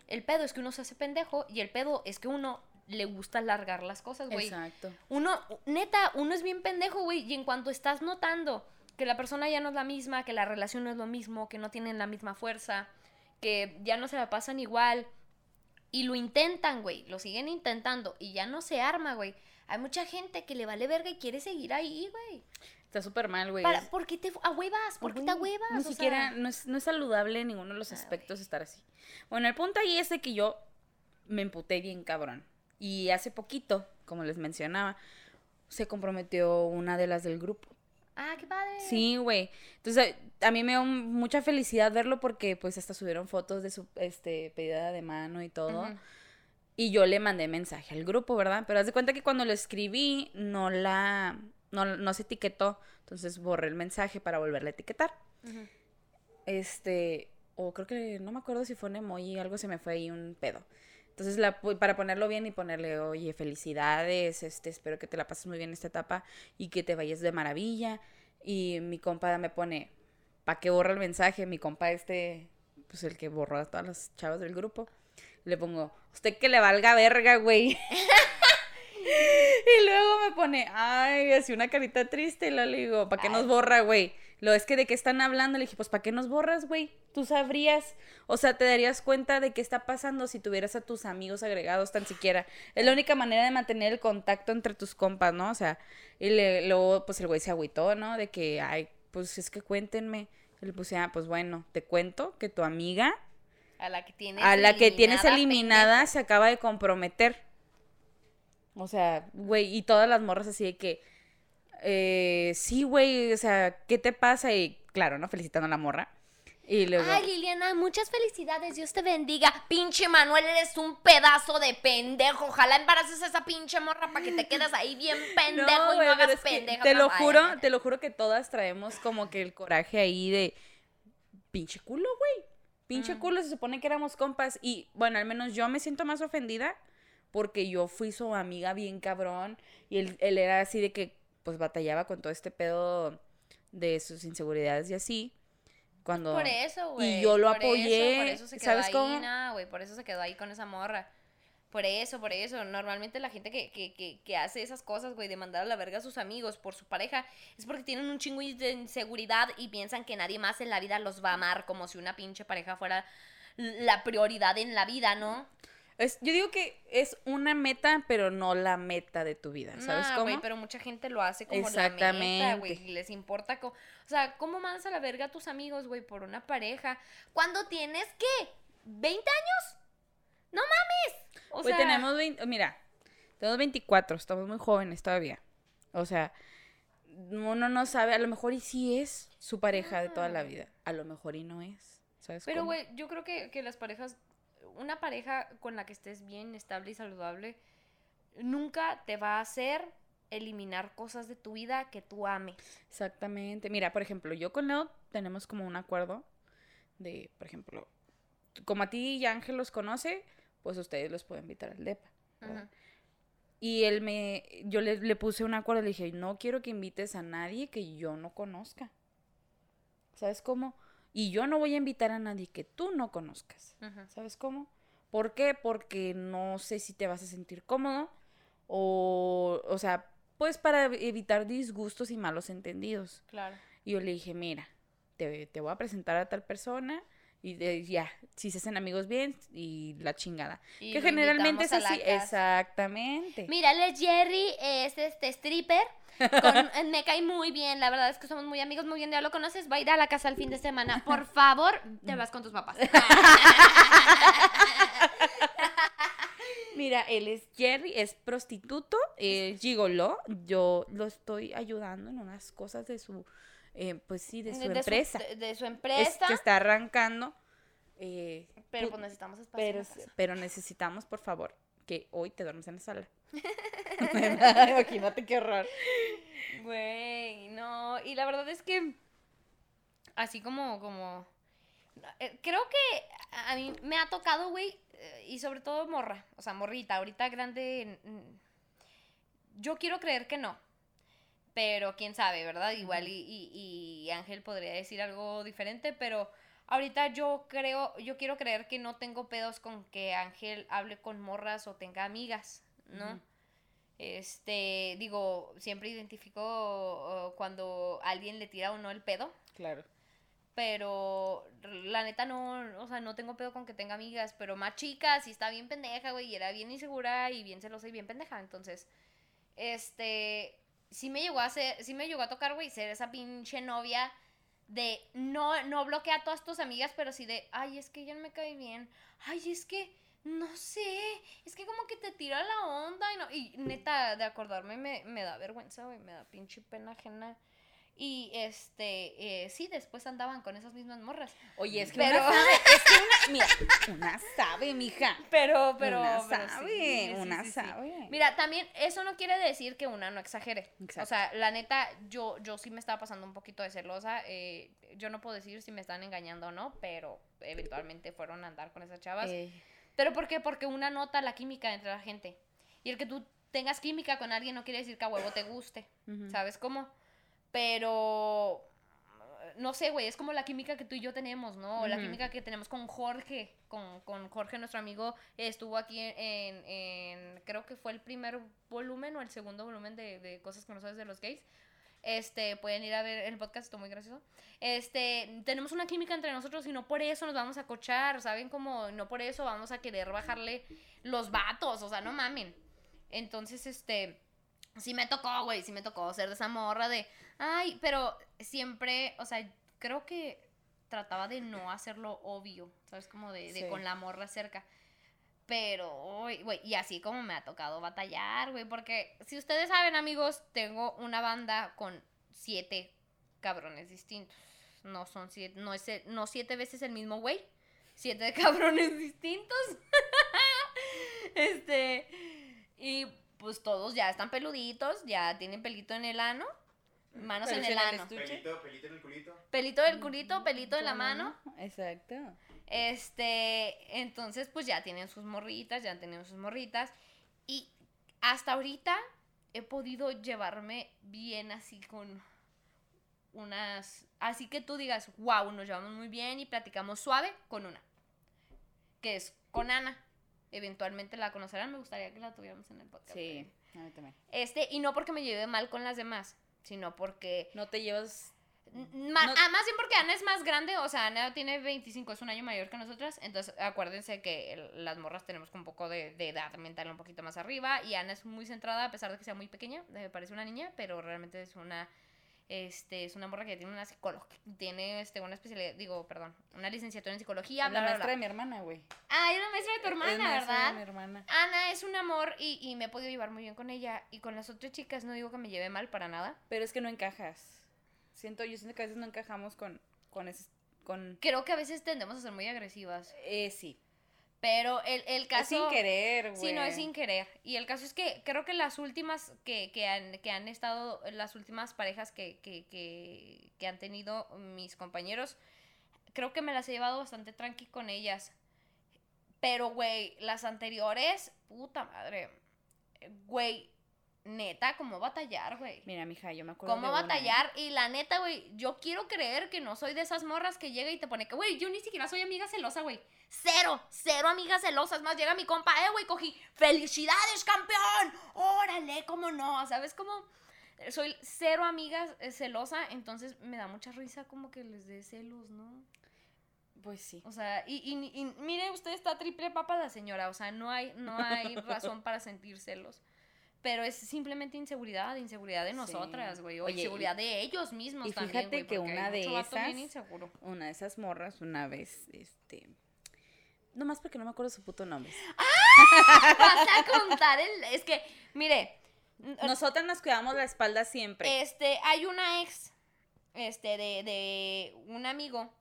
Speaker 1: El pedo es que uno se hace pendejo y el pedo es que uno le gusta alargar las cosas, güey.
Speaker 2: Exacto.
Speaker 1: Uno, neta, uno es bien pendejo, güey, y en cuanto estás notando que la persona ya no es la misma, que la relación no es lo mismo, que no tienen la misma fuerza, que ya no se la pasan igual, y lo intentan, güey, lo siguen intentando, y ya no se arma, güey. Hay mucha gente que le vale verga y quiere seguir ahí, güey.
Speaker 2: Está súper mal, güey.
Speaker 1: ¿Por qué te ahuevas? ¿Por qué te ahuevas?
Speaker 2: Ni
Speaker 1: O sea,
Speaker 2: siquiera, no, es, no es saludable en ninguno de los
Speaker 1: Ah,
Speaker 2: aspectos estar así. Bueno, el punto ahí es de que yo me emputé bien cabrón. Y hace poquito, como les mencionaba, se comprometió una de las del grupo.
Speaker 1: Ah, qué padre.
Speaker 2: Sí, güey. Entonces, a mí me dio mucha felicidad verlo porque pues hasta subieron fotos de su este pedida de mano y todo. Y yo le mandé mensaje al grupo, ¿verdad? Pero haz de cuenta que cuando lo escribí no la no, no se etiquetó, entonces borré el mensaje para volverla a etiquetar. Este, o creo que no me acuerdo si fue un emoji, algo se me fue ahí un pedo. Entonces, la, para ponerlo bien y ponerle, oye, felicidades, este, espero que te la pases muy bien esta etapa y que te vayas de maravilla. Y mi compa me pone, ¿para qué borra el mensaje? Mi compa este, pues el que borró a todas las chavas del grupo. Le pongo, usted que le valga verga, güey. y luego me pone, ay, así una carita triste. Y luego le digo, ¿para qué nos borra, güey? Lo es que de qué están hablando. Le dije, pues, ¿para qué nos borras, güey? Tú sabrías, o sea, te darías cuenta de qué está pasando si tuvieras a tus amigos agregados tan siquiera. Es la única manera de mantener el contacto entre tus compas, ¿no? O sea, y le- luego, pues, el güey se agüitó, ¿no? De que, ay, pues, es que cuéntenme. Y le puse, ah, pues, bueno, te cuento que tu amiga,
Speaker 1: A la que tienes
Speaker 2: a la que tienes
Speaker 1: eliminada,
Speaker 2: eliminada, se acaba de comprometer. O sea, güey, y todas las morras así de que, eh, sí, güey, o sea, ¿qué te pasa? Y claro, ¿no? Felicitando a la morra. Y luego,
Speaker 1: Ay, Liliana, muchas felicidades, Dios te bendiga. Pinche Manuel, eres un pedazo de pendejo. Ojalá embaraces a esa pinche morra para que te quedes ahí bien pendejo y no hagas pendejo.
Speaker 2: Te lo juro, te lo juro que todas traemos como que el coraje ahí de pinche culo, güey. Pinche
Speaker 1: Mm.
Speaker 2: culo, se supone que éramos compas. Y bueno, al menos yo me siento más ofendida porque yo fui su amiga bien cabrón. Y él, él era así de que pues batallaba con todo este pedo de sus inseguridades y así. Cuando...
Speaker 1: Por eso, güey.
Speaker 2: Y yo lo
Speaker 1: por eso,
Speaker 2: apoyé.
Speaker 1: por eso se quedó
Speaker 2: ¿Sabes
Speaker 1: ahí,
Speaker 2: cómo?
Speaker 1: nah. Por eso se quedó ahí con esa morra. Por eso, por eso. Normalmente la gente que, que, que, que hace esas cosas, güey, de mandar a la verga a sus amigos por su pareja, es porque tienen un chingo de inseguridad y piensan que nadie más en la vida los va a amar, como si una pinche pareja fuera la prioridad en la vida, ¿no?
Speaker 2: Es, yo digo que es una meta, pero no la meta de tu vida. ¿Sabes
Speaker 1: Nah,
Speaker 2: cómo?
Speaker 1: pero mucha gente lo hace como la meta, güey. y Les importa. o sea, ¿cómo mandas a la verga a tus amigos, güey, por una pareja? Cuando tienes, ¿qué? ¿20 años? ¡No mames! O sea,
Speaker 2: tenemos 20, mira, tenemos 24, estamos muy jóvenes todavía. O sea, uno no sabe, a lo mejor y sí es su pareja de toda la vida, a lo mejor y no es. ¿Sabes
Speaker 1: Pero, güey, yo creo que, que las parejas, una pareja con la que estés bien, estable y saludable, nunca te va a hacer eliminar cosas de tu vida que tú ames.
Speaker 2: Exactamente. Mira, por ejemplo, yo con Leo tenemos como un acuerdo de, por ejemplo, como a ti y Ángel los conoce, pues ustedes los pueden invitar al DEPA. Y él me, yo le, le puse un acuerdo, le dije, no quiero que invites a nadie que yo no conozca. ¿Sabes cómo? Y yo no voy a invitar a nadie que tú no conozcas. ¿Sabes cómo? ¿Por qué? Porque no sé si te vas a sentir cómodo o, o sea, pues para evitar disgustos y malos entendidos.
Speaker 1: Claro.
Speaker 2: Y yo le dije, mira, te, te voy a presentar a tal persona y de- ya, si se hacen amigos bien y la chingada.
Speaker 1: Y
Speaker 2: que generalmente es así, exactamente.
Speaker 1: Mira, él es Jerry, es este stripper. con- me cae muy bien, la verdad es que somos muy amigos, muy bien, ya lo conoces, va a ir a la casa el fin de semana. Por favor, te vas con tus papás.
Speaker 2: Mira, él es Jerry, es prostituto, es gigoló. Yo lo estoy ayudando en unas cosas de su, eh, pues sí, de su empresa.
Speaker 1: de, de su
Speaker 2: Es
Speaker 1: empresa.
Speaker 2: que está arrancando. eh,
Speaker 1: Pero
Speaker 2: pu-
Speaker 1: pues necesitamos espacio. en
Speaker 2: pero,
Speaker 1: la casa.
Speaker 2: pero necesitamos, por favor, que hoy te duermes en la sala. Imagínate qué horror.
Speaker 1: Güey, no. Y la verdad es que. Así como. como eh, creo que a mí me ha tocado, güey. eh, Y sobre todo morra. O sea, morrita. Ahorita grande. Yo quiero creer que no. Pero quién sabe, ¿verdad? Igual y, y- y Ángel podría decir algo diferente, pero ahorita yo creo, yo quiero creer que no tengo pedos con que Ángel hable con morras o tenga amigas, ¿no? Este, digo, siempre identifico uh, cuando alguien le tira o no el pedo,
Speaker 2: Claro.
Speaker 1: pero la neta no, o sea, no tengo pedo con que tenga amigas, pero más chicas y está bien pendeja, güey, y era bien insegura y bien celosa y bien pendeja, entonces, este, sí me llegó a hacer, sí me llegó a tocar, güey, ser esa pinche novia de no, no bloquea a todas tus amigas, pero sí de, ay, es que ella no me cae bien, ay, es que, no sé, es que como que te tira la onda y no, y neta, de acordarme me, me da vergüenza, güey, me da pinche pena ajena. Y este, eh, sí, después andaban con esas mismas morras.
Speaker 2: Oye, es que
Speaker 1: Pero-
Speaker 2: una sabe, es que una, mira, una sabe, mija.
Speaker 1: Pero, pero.
Speaker 2: una
Speaker 1: pero
Speaker 2: sabe,
Speaker 1: sí, sí,
Speaker 2: una
Speaker 1: sí,
Speaker 2: sabe.
Speaker 1: Mira, también eso no quiere decir que una no exagere.
Speaker 2: Exacto.
Speaker 1: O sea, la neta, yo, yo sí me estaba pasando un poquito de celosa. eh, yo no puedo decir si me están engañando o no, pero eventualmente fueron a andar con esas chavas.
Speaker 2: Eh,
Speaker 1: ¿Pero por qué? Porque una nota la química entre la gente. Y el que tú tengas química con alguien no quiere decir que a huevo te guste. ¿Sabes cómo? Pero. No sé, güey, es como la química que tú y yo tenemos, ¿no? La química que tenemos con Jorge, con, con Jorge, nuestro amigo, estuvo aquí en, en- creo que fue el primer volumen o el segundo volumen de, de Cosas que no sabes de los gays. Este, pueden ir a ver el podcast, está muy gracioso. Este, tenemos una química entre nosotros y no por eso nos vamos a cochar, ¿saben? Como no por eso vamos a querer bajarle los vatos, o sea, no mamen. Entonces, este, sí me tocó, güey, sí me tocó ser de esa morra de, ay, pero siempre, o sea, creo que trataba de no hacerlo obvio, ¿sabes? Como de, de
Speaker 2: Sí.
Speaker 1: con la morra cerca. Pero, güey, y así como me ha tocado batallar, güey, porque si ustedes saben, amigos, tengo una banda con siete cabrones distintos. No son siete, no es el- no siete veces el mismo güey, siete cabrones distintos. este, y pues todos ya están peluditos, ya tienen pelito en el ano, manos en el
Speaker 2: en el
Speaker 1: ano.
Speaker 2: estuche.
Speaker 3: Pelito, pelito en el culito.
Speaker 1: Pelito del culito, pelito de la mano.
Speaker 2: Exacto.
Speaker 1: Este, entonces pues ya tienen sus morritas, ya tienen sus morritas. Y hasta ahorita he podido llevarme bien así con unas... Así que tú digas, wow, nos llevamos muy bien y platicamos suave con una. Que es con Ana. Eventualmente la conocerán, me gustaría que la tuviéramos en el podcast.
Speaker 2: Sí, a mí también.
Speaker 1: Este, y no porque me lleve mal con las demás, sino porque
Speaker 2: No te llevas.
Speaker 1: Ma-
Speaker 2: No-
Speaker 1: ah, más bien porque Ana es más grande, o sea, Ana tiene 25, es un año mayor que nosotras, entonces acuérdense que el- las morras tenemos un poco de, de edad mental un poquito más arriba y Ana es muy centrada a pesar de que sea muy pequeña, me parece una niña, pero realmente es una este es una morra que tiene una psicología, tiene este una especialidad, digo, perdón, una licenciatura en psicología,
Speaker 2: la
Speaker 1: bla,
Speaker 2: maestra
Speaker 1: bla.
Speaker 2: de mi hermana, güey.
Speaker 1: Ah, es la maestra de tu
Speaker 2: Es
Speaker 1: hermana,
Speaker 2: maestra de
Speaker 1: ¿verdad?
Speaker 2: mi hermana.
Speaker 1: Ana es un amor y, y me he podido llevar muy bien con ella y con las otras chicas no digo que me lleve mal para nada.
Speaker 2: Pero es que no encajas. Siento, yo siento que a veces no encajamos con, con ese, con,
Speaker 1: Creo que a veces tendemos a ser muy agresivas.
Speaker 2: eh, sí.
Speaker 1: Pero el, el caso.
Speaker 2: Es sin querer, güey.
Speaker 1: Sí, no es sin querer. Y el caso es que creo que las últimas que, que, han, que han estado, las últimas parejas que, que, que, que han tenido mis compañeros, creo que me las he llevado bastante tranqui con ellas. Pero, güey, las anteriores, puta madre. Güey, neta, ¿cómo batallar, güey?
Speaker 2: Mira, mija, yo me acuerdo
Speaker 1: ¿Cómo
Speaker 2: de una,
Speaker 1: batallar? Y la neta, güey, yo quiero creer que no soy de esas morras que llega y te pone que, güey, yo ni siquiera soy amiga celosa, güey. Cero, cero amigas celosas. Más llega mi compa, eh, güey, cogí. ¡Felicidades, campeón! ¡Órale, cómo no! ¿Sabes cómo? Soy cero amiga eh, celosa, entonces me da mucha risa como que les dé celos, ¿no?
Speaker 2: Pues sí.
Speaker 1: O sea, y, y, y mire, usted está triple papada, señora. O sea, no hay, no hay razón para sentir celos. Pero es simplemente inseguridad, inseguridad de nosotras, güey. O
Speaker 2: Oye,
Speaker 1: inseguridad de ellos mismos
Speaker 2: y
Speaker 1: también,
Speaker 2: fíjate que una de esas-. Una de esas morras, una vez, este. Nomás porque no me acuerdo su puto nombre.
Speaker 1: Vas a contar el... Es que, mire...
Speaker 2: Nosotras nos cuidamos la espalda siempre.
Speaker 1: Este, hay una ex, este, de, de un amigo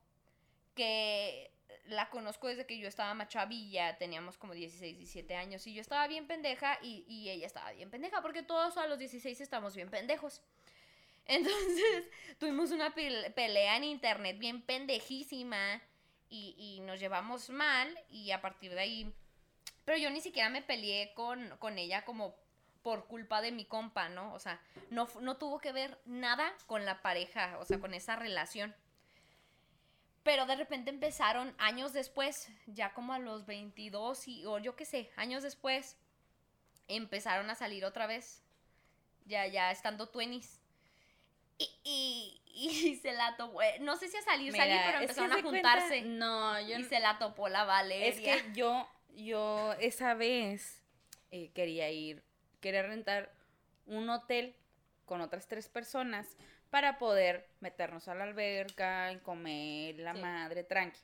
Speaker 1: que la conozco desde que yo estaba más chavilla, teníamos como 16, 17 años, y yo estaba bien pendeja y, y ella estaba bien pendeja, porque todos a los 16 estamos bien pendejos. Entonces, tuvimos una pel- pelea en internet bien pendejísima y, y nos llevamos mal y a partir de ahí... Pero yo ni siquiera me peleé con, con ella como por culpa de mi compa, ¿no? O sea, no, no tuvo que ver nada con la pareja, o sea, con esa relación. Pero de repente empezaron años después, ya como a los 22 y, o yo qué sé, años después, empezaron a salir otra vez, ya, ya estando 20s. Y, y, y se la topó, eh, no sé si a salir, salir,
Speaker 2: Mira,
Speaker 1: pero
Speaker 2: es que
Speaker 1: empezaron a
Speaker 2: cuenta-
Speaker 1: juntarse.
Speaker 2: no, yo
Speaker 1: y
Speaker 2: no-
Speaker 1: se la topó la Valeria.
Speaker 2: Es que yo, yo esa vez eh, quería ir, quería rentar un hotel con otras tres personas para poder meternos a la alberca y comer la
Speaker 1: Sí.
Speaker 2: madre tranqui.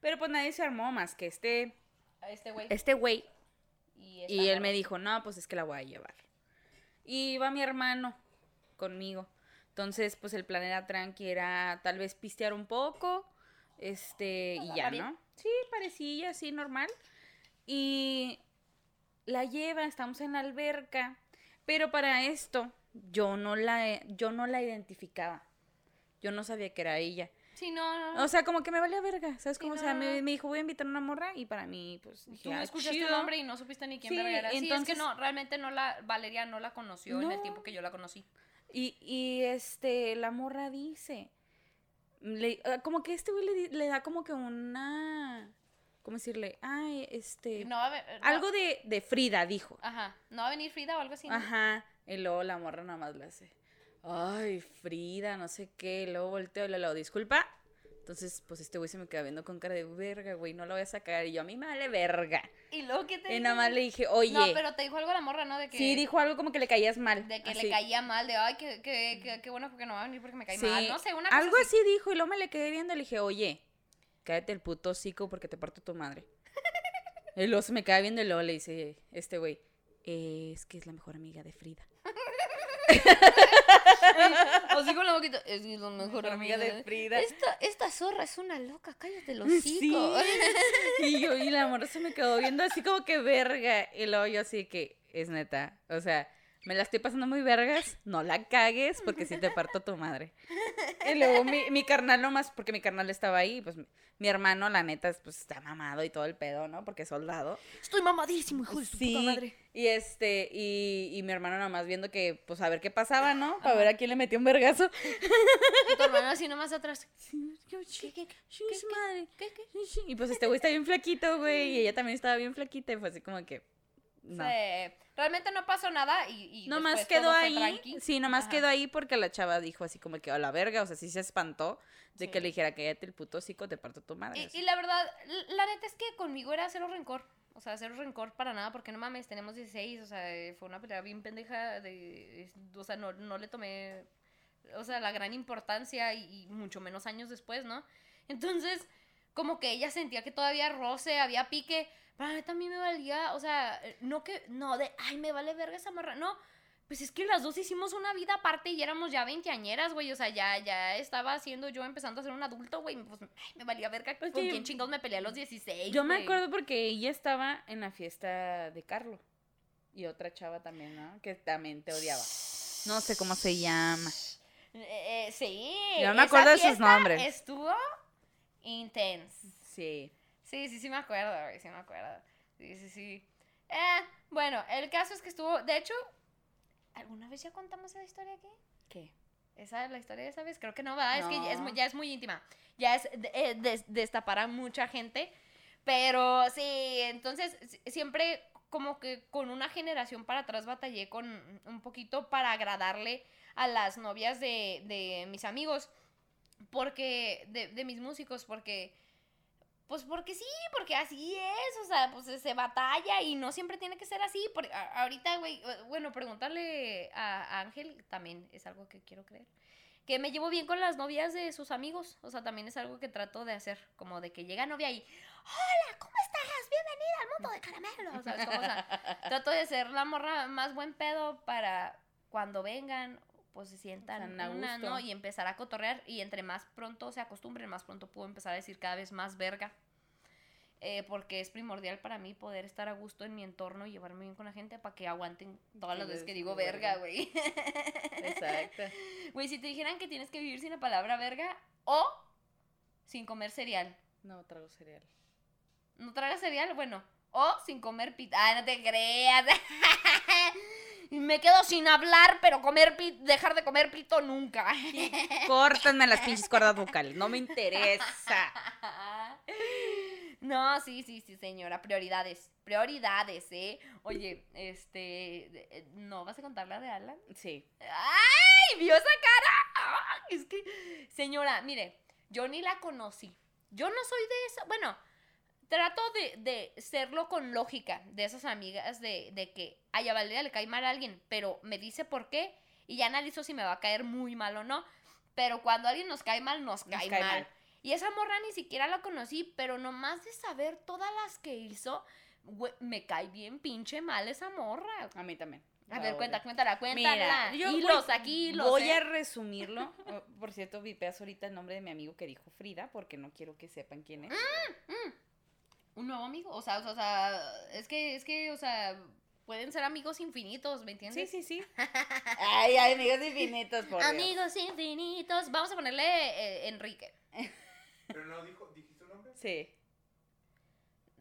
Speaker 2: Pero pues nadie se armó más que este,
Speaker 1: Este güey.
Speaker 2: este güey.
Speaker 1: Y,
Speaker 2: Y él me dijo, no, pues es que la voy a llevar. Y iba mi hermano conmigo. Entonces, pues el plan era tranqui, era tal vez pistear un poco, este, y
Speaker 1: Ah,
Speaker 2: ya,
Speaker 1: va.
Speaker 2: ¿no? Sí, parecía así normal. Y la lleva, estamos en la alberca, pero para esto yo no la, yo no la identificaba. Yo no sabía que era ella.
Speaker 1: Sí, no, no, no.
Speaker 2: O sea, como que me valía verga, ¿sabes?
Speaker 1: Sí,
Speaker 2: Como, o sea, me, me dijo, voy a invitar a una morra y para mí, pues, dije,
Speaker 1: Tú
Speaker 2: "Ah,
Speaker 1: escuchaste
Speaker 2: chido".
Speaker 1: tu nombre y no supiste ni quién
Speaker 2: Sí,
Speaker 1: verga era. Sí, es que
Speaker 2: entonces-
Speaker 1: no, realmente no la, Valeria no la conoció en el tiempo que yo la conocí.
Speaker 2: Y, y este, la morra dice, le- como que este güey le, le da como que una, ¿cómo decirle? Ay, este,
Speaker 1: No a ve- no-
Speaker 2: algo de, de Frida, dijo.
Speaker 1: Ajá, ¿no va a venir Frida o algo así?
Speaker 2: Ajá, y luego la morra nada más le hace, ay, Frida, no sé qué, y luego volteo y le digo, disculpa. Entonces, pues este güey se me queda viendo con cara de verga, güey, no la voy a sacar. Y yo, a mí me vale verga.
Speaker 1: Y luego, ¿qué te
Speaker 2: Y
Speaker 1: dijo?
Speaker 2: nada más le dije, oye,
Speaker 1: No, pero te dijo algo la morra, ¿no? De que,
Speaker 2: sí, dijo algo como que le caías mal.
Speaker 1: de que
Speaker 2: así.
Speaker 1: le caía mal, de, ay, que, que, que, qué bueno porque no va a venir porque me cae
Speaker 2: Sí,
Speaker 1: mal. No sé, una cosa
Speaker 2: algo así dijo y luego me le quedé viendo y le dije, oye, cállate el puto hocico porque te parto tu madre. Y luego se me queda viendo y luego le dice este güey, "Eh, es que es la mejor amiga de Frida.
Speaker 1: Así con la boquita. Es la mejor amiga de
Speaker 2: Frida.
Speaker 1: Esta, esta zorra es una loca, cállate los
Speaker 2: Sí.
Speaker 1: hocico.
Speaker 2: Y yo, y la se me quedó viendo así como que verga. Y luego yo así que, es neta. O sea, me la estoy pasando muy vergas. No la cagues porque si te parto tu madre. Y luego mi, mi carnal nomás, porque mi carnal estaba ahí, pues mi, hermano, la neta, pues está mamado y todo el pedo, ¿no? Porque es soldado.
Speaker 1: Estoy mamadísimo, hijo de su
Speaker 2: Sí,
Speaker 1: puta madre.
Speaker 2: y este, y, y mi hermano nomás viendo que, pues a ver qué pasaba, ¿no? Para ver a quién le metió un vergazo.
Speaker 1: Y tu hermano así nomás atrás.
Speaker 2: Y pues este güey está bien flaquito, güey. Y ella también estaba bien flaquita. Y fue así como que. No.
Speaker 1: Sí, Realmente no pasó nada y, y
Speaker 2: Nomás quedó ahí.
Speaker 1: tranqui.
Speaker 2: Sí, nomás
Speaker 1: Ajá.
Speaker 2: quedó ahí porque la chava dijo así como que a la verga. O sea, sí se espantó de
Speaker 1: Sí.
Speaker 2: que le dijera que el puto hocico te parto tu madre.
Speaker 1: Y, y la verdad, la neta es que conmigo era cero rencor. O sea, cero rencor para nada, porque no mames, tenemos 16, o sea, fue una pelea bien pendeja de... O sea, no, no le tomé, o sea, la gran importancia y, y mucho menos años después, ¿no? Entonces, como que ella sentía que todavía roce, había pique, pero la neta a mí me valía, o sea, no que, no de, ay, me vale verga esa morra, no. Pues es que las dos hicimos una vida aparte y éramos ya veinteañeras, güey. O sea, ya, ya estaba siendo yo empezando a ser un adulto, güey. Pues ay, me valía verga. ¿Con quién chingados me peleé a los 16?
Speaker 2: Yo me acuerdo porque ella estaba en la fiesta de Carlo. Y otra chava también, ¿no? Que también te odiaba. No sé cómo se llama.
Speaker 1: Eh, eh, sí.
Speaker 2: Yo no me acuerdo de sus nombres.
Speaker 1: Estuvo intense.
Speaker 2: Sí.
Speaker 1: Sí, sí, sí me acuerdo, güey. Sí me acuerdo. Sí, sí, sí. Eh, bueno, el caso es que estuvo. De hecho, ¿alguna vez ya contamos esa historia aquí?
Speaker 2: ¿Qué?
Speaker 1: ¿Esa es la historia de esa vez? Creo que no va, es que ya es, muy- ya es muy íntima. Ya es de- eh, des- destapar a mucha gente. Pero sí, entonces si- siempre como que con una generación para atrás batallé con un poquito para agradarle a las novias de, de mis amigos. Porque, de, de mis músicos, porque... Pues porque sí, porque así es, o sea, pues se batalla y no siempre tiene que ser así. A- ahorita, güey, eh, bueno, preguntarle a, Ángel también es algo que quiero creer. Que me llevo bien con las novias de sus amigos, o sea, también es algo que trato de hacer, como de que llega novia y, hola, ¿cómo estás? Bienvenida al mundo de caramelo, ¿sabes? O sea, trato de ser la morra más buen pedo para cuando vengan, pues se sientan
Speaker 2: a
Speaker 1: una,
Speaker 2: gusto.
Speaker 1: ¿no? Y empezar a cotorrear y entre más pronto se acostumbren, más pronto puedo empezar a decir cada vez más verga. Eh, porque es primordial para mí poder estar a gusto en mi entorno y llevarme bien con la gente para que aguanten todas las veces que digo verga. güey.
Speaker 2: Exacto.
Speaker 1: Güey, si te dijeran que tienes que vivir sin la palabra verga o sin comer cereal.
Speaker 2: No trago cereal.
Speaker 1: ¿No tragas cereal? Bueno. O sin comer pita. Ah, no te creas. Y Me quedo sin hablar, pero comer pit, dejar de comer pito nunca.
Speaker 2: Córtenme las pinches cuerdas vocales. No me interesa.
Speaker 1: No, sí, sí, sí, señora. Prioridades. Prioridades, ¿eh? Oye, este. eh, ¿No vas a contar la de Alan?
Speaker 2: Sí.
Speaker 1: ¡Ay! ¿Vio esa cara? Es que, señora, mire, yo ni la conocí. Yo no soy de esa. Bueno, trato de, de serlo con lógica, de esas amigas de, de que a Valeria le cae mal a alguien, pero me dice por qué y ya analizo si me va a caer muy mal o no. Pero cuando alguien nos cae mal, nos
Speaker 2: Nos
Speaker 1: cae, mal.
Speaker 2: mal.
Speaker 1: Y esa morra ni siquiera la conocí, pero nomás de saber todas las que hizo, me cae bien pinche mal esa morra.
Speaker 2: A mí también.
Speaker 1: A ver, cuenta, cuéntala, cuéntala.
Speaker 2: Mira, yo
Speaker 1: hilos
Speaker 2: voy-
Speaker 1: aquí, hilos.
Speaker 2: Voy
Speaker 1: ¿eh?
Speaker 2: a resumirlo. Oh, Por cierto, vipeas ahorita el nombre de mi amigo que dijo Frida, porque no quiero que sepan quién es.
Speaker 1: Un nuevo amigo, o sea, o sea, es que, es que, o sea, pueden ser amigos infinitos, ¿me
Speaker 2: Sí,
Speaker 1: entiendes?
Speaker 2: sí, sí. Ay, ay, amigos infinitos, por Dios.
Speaker 1: Amigos infinitos. Vamos a ponerle eh, Enrique.
Speaker 3: Pero no dijo, ¿dijiste un nombre?
Speaker 2: Sí.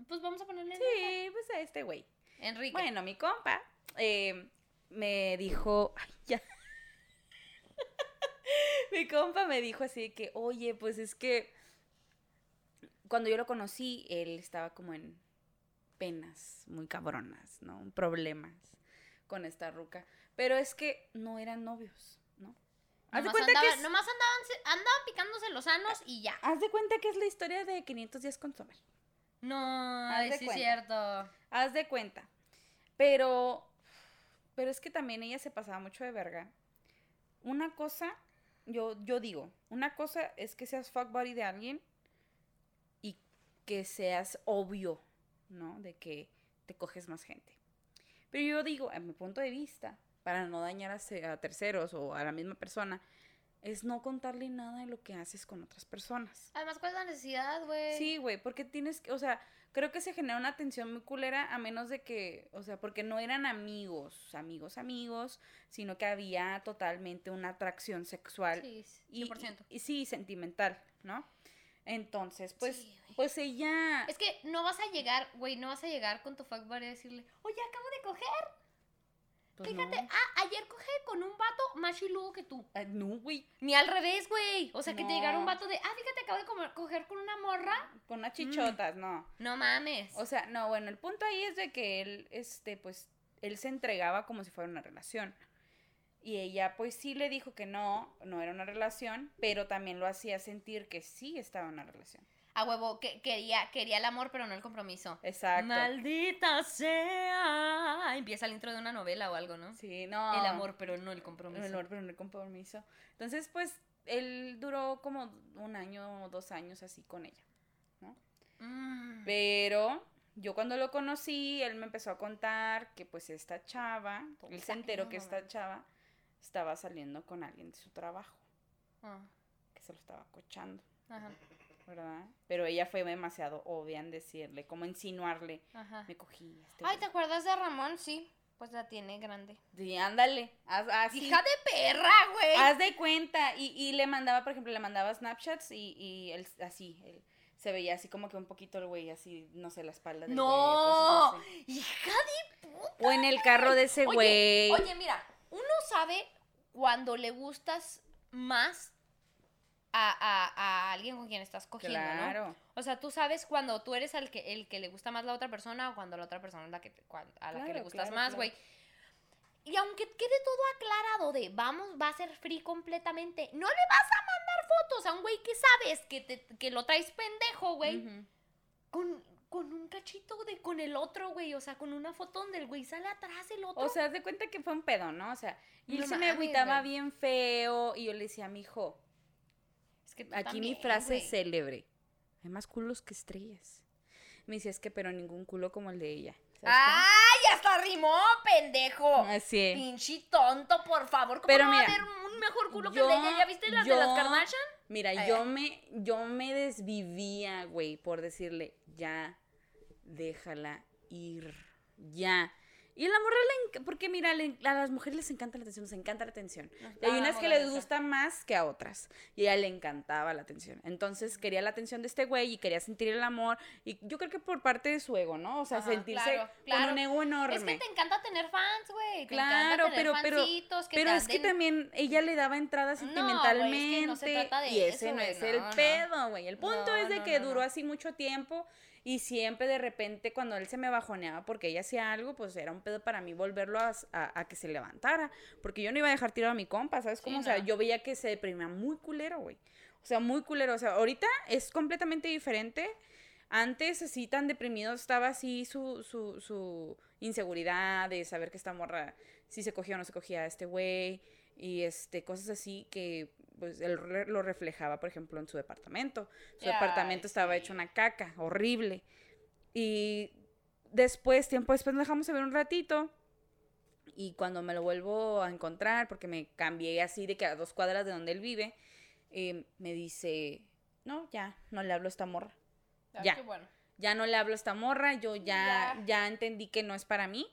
Speaker 1: Pues vamos a ponerle
Speaker 2: Sí, pues a este güey.
Speaker 1: Enrique.
Speaker 2: Bueno, mi compa eh, me dijo, ay, ya. mi compa me dijo así de que, oye, pues es que cuando yo lo conocí, él estaba como en penas muy cabronas, ¿no? Problemas con esta ruca. Pero es que no eran novios, ¿no? Haz de
Speaker 1: Nomás,
Speaker 2: cuenta que es-
Speaker 1: nomás andaban, andaban picándose los anos y ya.
Speaker 2: Haz de cuenta que es la historia de 500 días con Sommer.
Speaker 1: No,
Speaker 2: de
Speaker 1: sí es cierto.
Speaker 2: Haz de cuenta. Pero, pero es que también ella se pasaba mucho de verga. Una cosa, yo, yo digo, una cosa es que seas fuck buddy de alguien que seas obvio, ¿no? De que te coges más gente. Pero yo digo, a mi punto de vista, para no dañar a, terceros o a la misma persona, es no contarle nada de lo que haces con otras personas.
Speaker 1: Además, ¿cuál es la necesidad, güey?
Speaker 2: Sí, güey, porque tienes que, o sea, creo que se genera una tensión muy culera a menos de que, o sea, porque no eran amigos, amigos, amigos, sino que había totalmente una atracción sexual
Speaker 1: Sí,
Speaker 2: y,
Speaker 1: 100%.
Speaker 2: y- y sí, sentimental, ¿no? Entonces, pues,
Speaker 1: Sí.
Speaker 2: Pues ella,
Speaker 1: Es que no vas a llegar, güey, no vas a llegar con tu fuck buddy a decirle, oye, acabo de coger.
Speaker 2: pues,
Speaker 1: Fíjate,
Speaker 2: no.
Speaker 1: ah, ayer cogí con un vato más chiludo que tú.
Speaker 2: Ah, no, güey,
Speaker 1: Ni al revés, güey. O sea, que te llegara un vato de, ah, fíjate, acabo de comer- coger con una morra.
Speaker 2: con unas chichotas, no.
Speaker 1: No mames.
Speaker 2: O sea, no, bueno, el punto ahí es de que él, este, pues, él se entregaba como si fuera una relación. Y ella, pues, sí le dijo que no, no era una relación, pero también lo hacía sentir que sí estaba en una relación.
Speaker 1: A huevo, que quería, quería el amor, pero no el compromiso.
Speaker 2: Exacto.
Speaker 1: Maldita sea. Empieza el intro de una novela o algo, ¿no?
Speaker 2: Sí, no.
Speaker 1: El amor, pero no el compromiso.
Speaker 2: El amor, pero no el compromiso. Entonces, pues, él duró como un año o dos años así con ella, ¿no?
Speaker 1: Mm.
Speaker 2: Pero yo cuando lo conocí, él me empezó a contar que pues esta chava, él se enteró que esta chava estaba saliendo con alguien de su trabajo,
Speaker 1: Ah,
Speaker 2: que se lo estaba acochando,
Speaker 1: ajá,
Speaker 2: ¿verdad? Pero ella fue demasiado obvia en decirle, como insinuarle,
Speaker 1: ajá.
Speaker 2: me cogí este
Speaker 1: Ay,
Speaker 2: güey".
Speaker 1: ¿te acuerdas de Ramón? Sí. Pues la tiene grande.
Speaker 2: Sí, ándale, haz, así,
Speaker 1: Hija de perra, güey.
Speaker 2: haz de cuenta, y, y le mandaba, por ejemplo, le mandaba Snapchats y, y él así, él se veía así como que un poquito el güey, así, no sé, la espalda del güey,
Speaker 1: No,
Speaker 2: cosas así.
Speaker 1: hija de puta.
Speaker 2: O en el carro de ese
Speaker 1: Oye,
Speaker 2: güey.
Speaker 1: oye, mira, uno sabe cuando le gustas más a, a- a alguien con quien estás cogiendo, ¿no?
Speaker 2: Claro.
Speaker 1: O sea, tú sabes cuando tú eres el que, el que le gusta más la otra persona o cuando la otra persona es la que, te- cuan- a la que le gustas
Speaker 2: claro,
Speaker 1: más, güey. Y aunque quede todo aclarado de vamos, va a ser free completamente, no le vas a mandar fotos a un güey que sabes que, te, que lo traes pendejo, güey, con, con un cachito de con el otro, güey. O sea, con una foto donde el güey sale atrás el otro.
Speaker 2: O sea, haz de cuenta que fue un pedo, ¿no? O sea, y él
Speaker 1: No
Speaker 2: se me agüitaba bien feo y yo le decía, mijo,
Speaker 1: es que tú
Speaker 2: aquí mi frase célebre, hay más culos que estrellas. Me decía, es que pero ningún culo como el de ella. ¿Sabes
Speaker 1: ¡Ay, hasta rimó, pendejo!
Speaker 2: cómo? Así es.
Speaker 1: Pinche tonto, por favor. ¿Cómo
Speaker 2: Pero
Speaker 1: no va a haber un mejor culo
Speaker 2: yo-
Speaker 1: que el de ella? ¿Ya viste las de las Kardashian?
Speaker 2: Mira,
Speaker 1: Ay,
Speaker 2: yo me, yo me desvivía, güey, por decirle, ya, déjala ir, ya. Y la morra le porque mira, le- a las mujeres les encanta la atención, les encanta la atención. Y hay unas que les gusta más que a otras. Y a ella le encantaba la atención. Entonces quería la atención de este güey y quería sentir el amor. Y yo creo que por parte de su ego, ¿no? O sea,
Speaker 1: Ajá,
Speaker 2: sentirse
Speaker 1: claro, claro.
Speaker 2: con un ego enorme.
Speaker 1: Es que te encanta tener fans, güey. Te
Speaker 2: Claro,
Speaker 1: encanta tener
Speaker 2: pero, pero,
Speaker 1: que
Speaker 2: pero es que también ella le daba entrada
Speaker 1: No, güey, es que
Speaker 2: sentimentalmente
Speaker 1: no se trata de
Speaker 2: y ese
Speaker 1: eso,
Speaker 2: no es el
Speaker 1: no,
Speaker 2: pedo, güey. El punto es de que duró así mucho tiempo y siempre de repente cuando él se me bajoneaba porque ella hacía algo, pues era un pedo para mí volverlo a, a- a que se levantara, porque yo no iba a dejar tirado a mi compa, ¿sabes
Speaker 1: Sí,
Speaker 2: cómo? O sea,
Speaker 1: no.
Speaker 2: yo veía que se deprimía muy culero, güey. O sea, muy culero, o sea, ahorita es completamente diferente. Antes, así tan deprimido, estaba así su, su, su inseguridad de saber que esta morra, si se cogía o no se cogía a este güey, y este, cosas así que pues él lo reflejaba, por ejemplo, en su departamento. Su departamento estaba
Speaker 1: sí.
Speaker 2: hecho una caca, horrible. Y después, tiempo después, nos dejamos de ver un ratito. Y cuando me lo vuelvo a encontrar, porque me cambié así de que a dos cuadras de donde él vive, eh, me dice, no, ya, no le hablo a esta morra.
Speaker 1: Ay,
Speaker 2: ya.
Speaker 1: qué bueno.
Speaker 2: Ya no le hablo a esta morra, yo ya,
Speaker 1: Ya.
Speaker 2: ya entendí que no es para mí.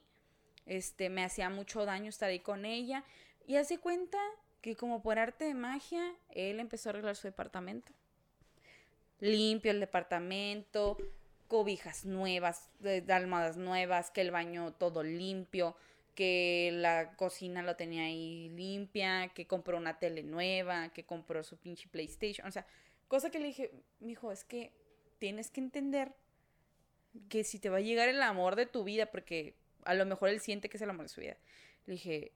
Speaker 2: Este, me hacía mucho daño estar ahí con ella. Y hace cuenta que como por arte de magia, él empezó a arreglar su departamento. Limpio el departamento, cobijas nuevas, eh, almohadas nuevas, que el baño todo limpio, que la cocina lo tenía ahí limpia, que compró una tele nueva, que compró su pinche PlayStation. O sea, cosa que le dije, mijo, es que tienes que entender que si te va a llegar el amor de tu vida, porque a lo mejor él siente que es el amor de su vida. Le dije,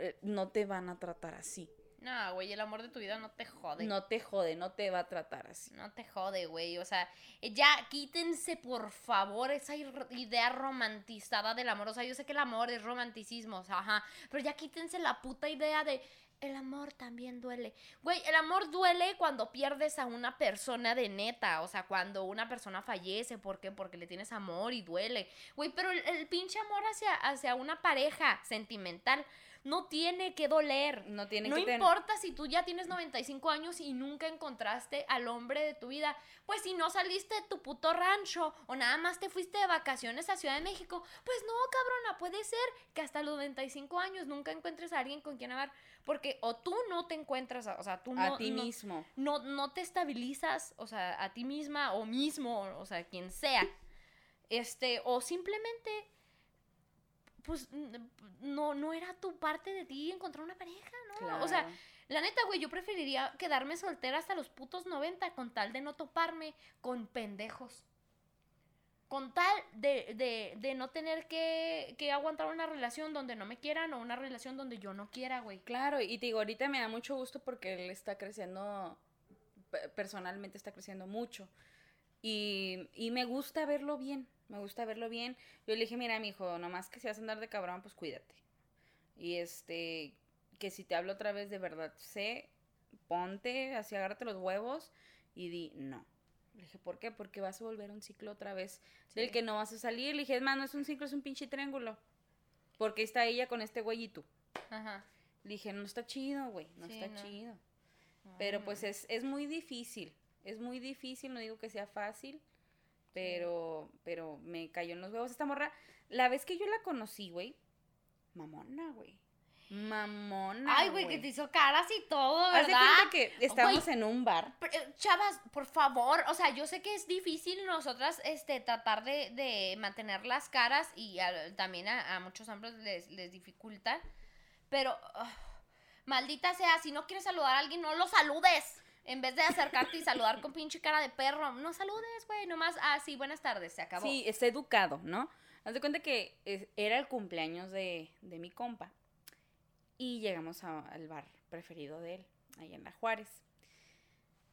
Speaker 2: "Eh, no te van a tratar así.
Speaker 1: No, güey, el amor de tu vida no te jode.
Speaker 2: No te jode, no te va a tratar así.
Speaker 1: No te jode, güey. O sea, eh, ya quítense, por favor, esa idea romantizada del amor. O sea, yo sé que el amor es romanticismo, o sea, ajá. Pero ya quítense la puta idea de el amor también duele. Güey, el amor duele cuando pierdes a una persona de neta. O sea, cuando una persona fallece. ¿Por qué? Porque le tienes amor y duele. Güey, pero el, el pinche amor hacia, hacia una pareja sentimental no tiene que doler.
Speaker 2: No tiene
Speaker 1: no
Speaker 2: que ten-
Speaker 1: importa si tú ya tienes 95 años y nunca encontraste al hombre de tu vida. Pues si no saliste de tu puto rancho o nada más te fuiste de vacaciones a Ciudad de México, pues no, cabrona, puede ser que hasta los 95 años nunca encuentres a alguien con quien hablar. Porque o tú no te encuentras, o sea, tú no...
Speaker 2: a ti
Speaker 1: no-
Speaker 2: mismo.
Speaker 1: no, no te estabilizas, o sea, a ti misma o mismo, o sea, quien sea. Este, o simplemente, pues, no, no era tu parte de ti encontrar una pareja, ¿no? O sea,
Speaker 2: Claro.
Speaker 1: la neta, güey, yo preferiría quedarme soltera hasta los putos 90 con tal de no toparme con pendejos. Con tal de, de, de no tener que, que aguantar una relación donde no me quieran o una relación donde yo no quiera, güey.
Speaker 2: Claro, y te digo, ahorita me da mucho gusto porque él está creciendo, pe- personalmente está creciendo mucho. Y, y me gusta verlo bien, me gusta verlo bien. Yo le dije, mira, mi hijo, nomás que si vas a andar de cabrón, pues cuídate. Y este, que si te hablo otra vez de verdad, sé, ponte, así agárrate los huevos y di no. Le dije, ¿por qué? Porque vas a volver un ciclo otra vez del que no vas a salir. Le dije, es más, no es un ciclo, es un pinche triángulo. Porque está ella con este güey y tú.
Speaker 1: Ajá.
Speaker 2: Le dije, no está chido, güey, no
Speaker 1: Sí,
Speaker 2: está
Speaker 1: no.
Speaker 2: chido. Pero pues es, es muy difícil, es muy difícil, no digo que sea fácil, pero, pero me cayó en los huevos esta morra. La vez que yo la conocí, güey, mamona, güey. Mamona.
Speaker 1: Ay, güey, que te hizo caras y todo, ¿verdad?
Speaker 2: cuenta que estábamos en un bar.
Speaker 1: Chavas, por favor, o sea, yo sé que es difícil nosotras este, tratar de, de mantener las caras y a- también a, a muchos hombres les, les dificulta, pero ah, maldita sea, si no quieres saludar a alguien, no lo saludes. En vez de acercarte y saludar con pinche cara de perro, no saludes, güey, nomás, ah, sí, buenas tardes, se acabó.
Speaker 2: Sí, está educado, ¿no? Haz de cuenta que era el cumpleaños de, de mi compa. Y llegamos a- al bar preferido de él, ahí en La Juárez.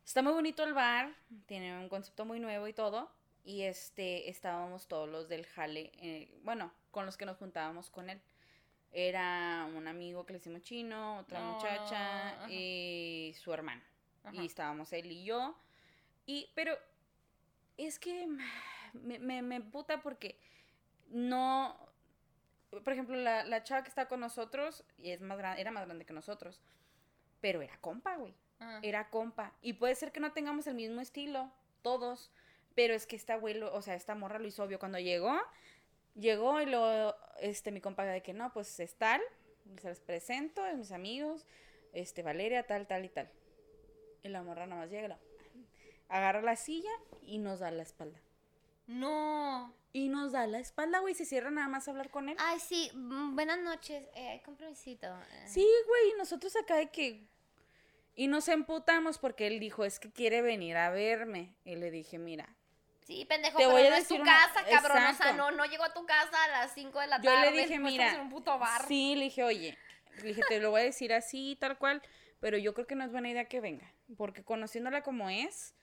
Speaker 2: Está muy bonito el bar, tiene un concepto muy nuevo y todo. Y este, estábamos todos los del jale, eh, bueno, con los que nos juntábamos con él. Era un amigo que le decimos chino, otra
Speaker 1: No,
Speaker 2: muchacha y su hermano.
Speaker 1: Ajá.
Speaker 2: Y estábamos él y yo. Y, pero es que me, me, me puta porque no. Por ejemplo, la, la chava que está con nosotros y es más grande, era más grande que nosotros. Pero era compa, güey.
Speaker 1: Ah.
Speaker 2: Era compa. Y puede ser que no tengamos el mismo estilo, todos. Pero es que esta abuelo, o sea, esta morra lo hizo obvio. Cuando llegó, llegó y lo, este, mi compa de que no, pues es tal, se les presento, es mis amigos, este, Valeria, tal, tal y tal. Y la morra nada más llega, agarra la silla y nos da la espalda.
Speaker 1: No.
Speaker 2: Y nos da la espalda, güey, se cierra nada más a hablar con él.
Speaker 1: Ay, sí, mm, buenas noches, eh, compromisito. eh.
Speaker 2: Sí, güey, y nosotros acá de que... Y nos emputamos porque él dijo, es que quiere venir a verme. Y le dije, mira,
Speaker 1: Sí, pendejo,
Speaker 2: Te
Speaker 1: pero
Speaker 2: voy a
Speaker 1: no es tu
Speaker 2: decir una-
Speaker 1: casa, cabrón. O sea,
Speaker 2: Exacto.
Speaker 1: no, no llegó a tu casa a las 5 de la
Speaker 2: Yo
Speaker 1: tarde.
Speaker 2: le dije, mira,
Speaker 1: en un puto bar.
Speaker 2: sí, le dije, oye, le dije, te lo voy a decir así, tal cual, pero yo creo que no es buena idea que venga, porque conociéndola como es,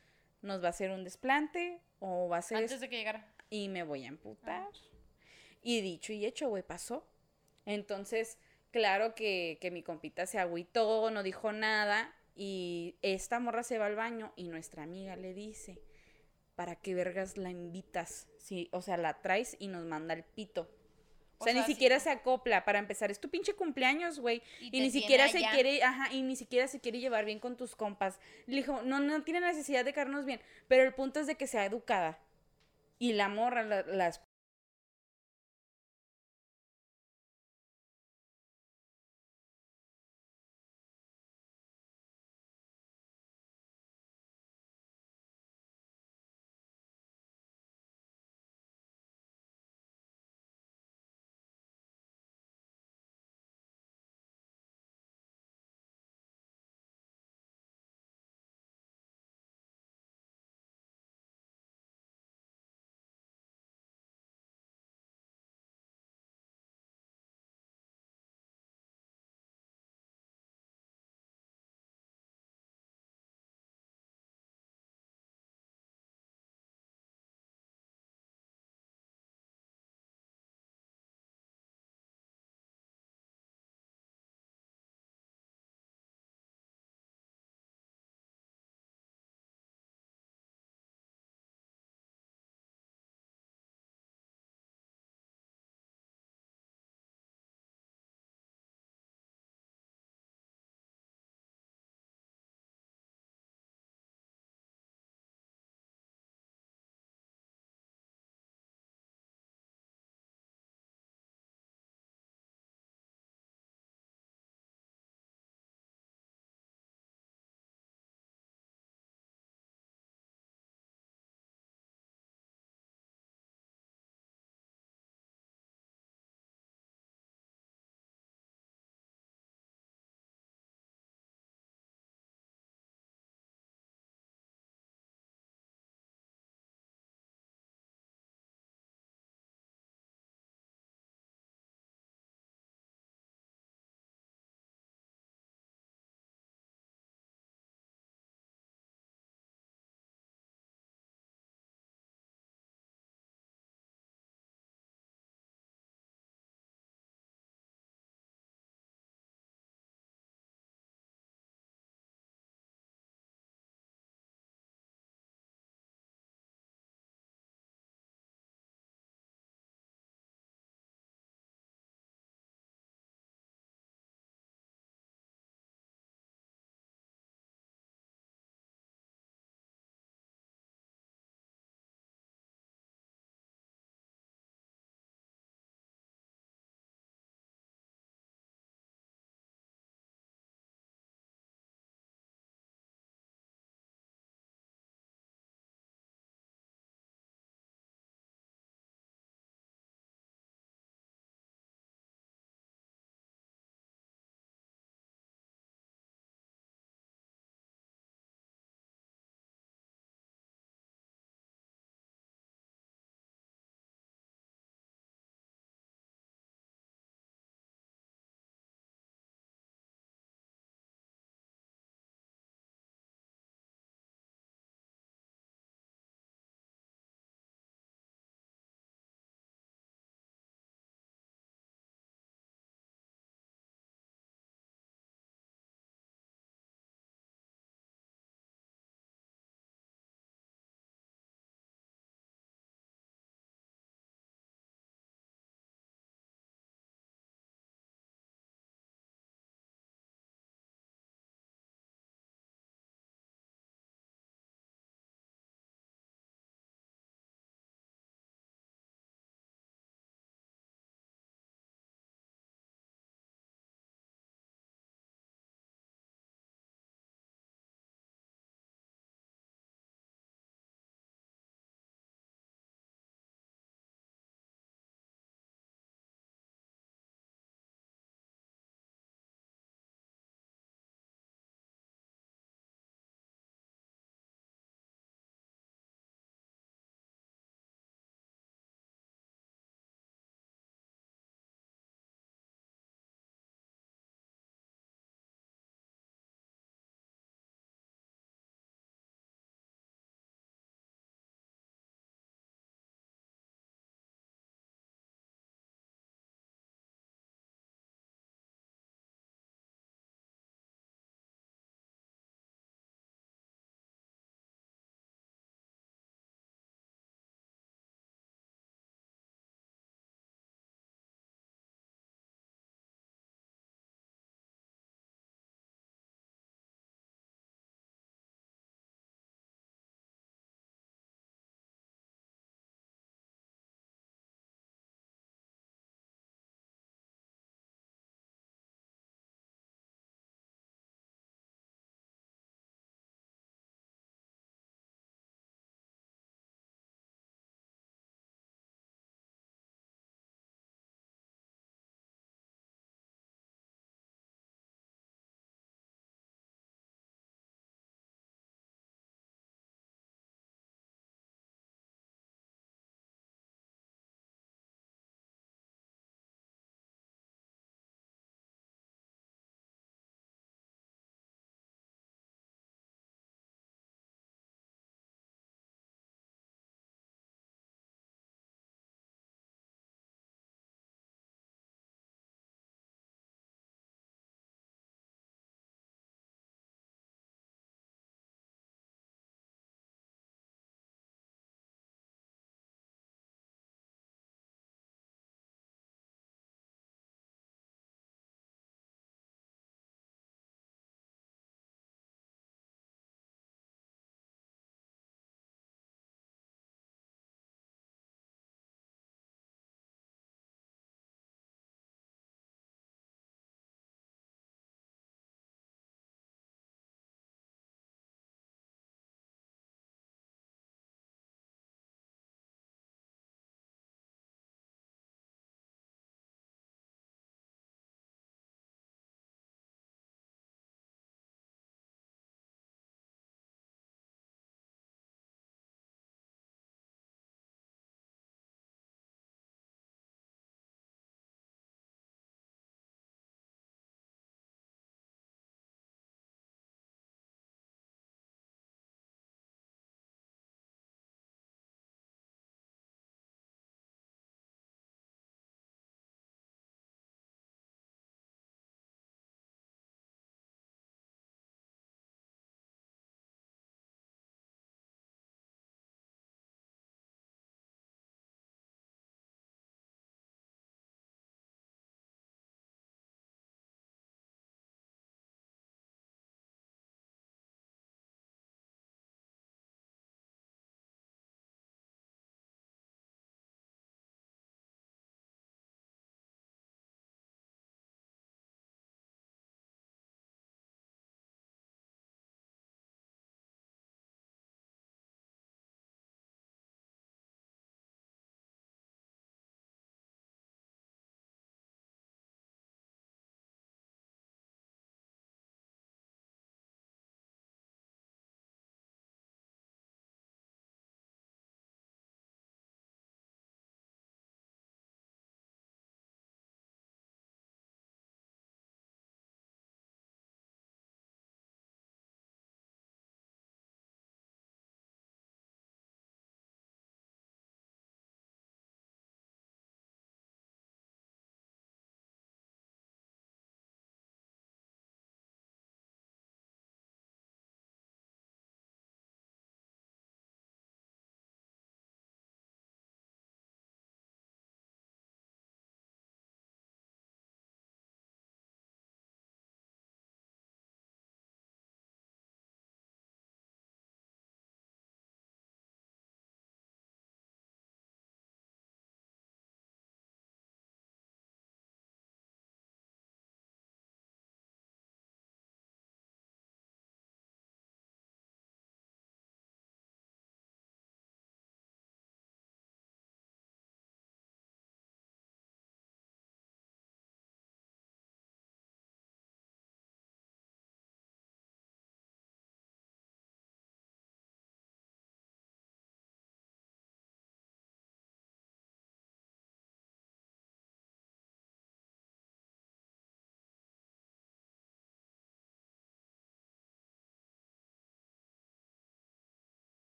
Speaker 2: nos va a hacer un desplante o va a ser
Speaker 1: Antes de que llegara.
Speaker 2: y me voy a emputar. Y dicho y hecho, güey, pasó. Entonces, claro que, que mi compita se agüitó, no dijo nada, y esta morra se va al baño y nuestra amiga le dice, ¿para qué vergas la invitas? Sí, o sea, la traes y nos manda el pito. O sea,
Speaker 1: sea,
Speaker 2: ni
Speaker 1: sí.
Speaker 2: siquiera se acopla. Para empezar, es tu pinche cumpleaños, güey.
Speaker 1: Y
Speaker 2: ni siquiera se quiere, ajá, y ni siquiera se quiere llevar bien con tus compas. Le dijo, no, no tiene necesidad de caernos bien. Pero el punto es de que sea educada. Y la morra, la- las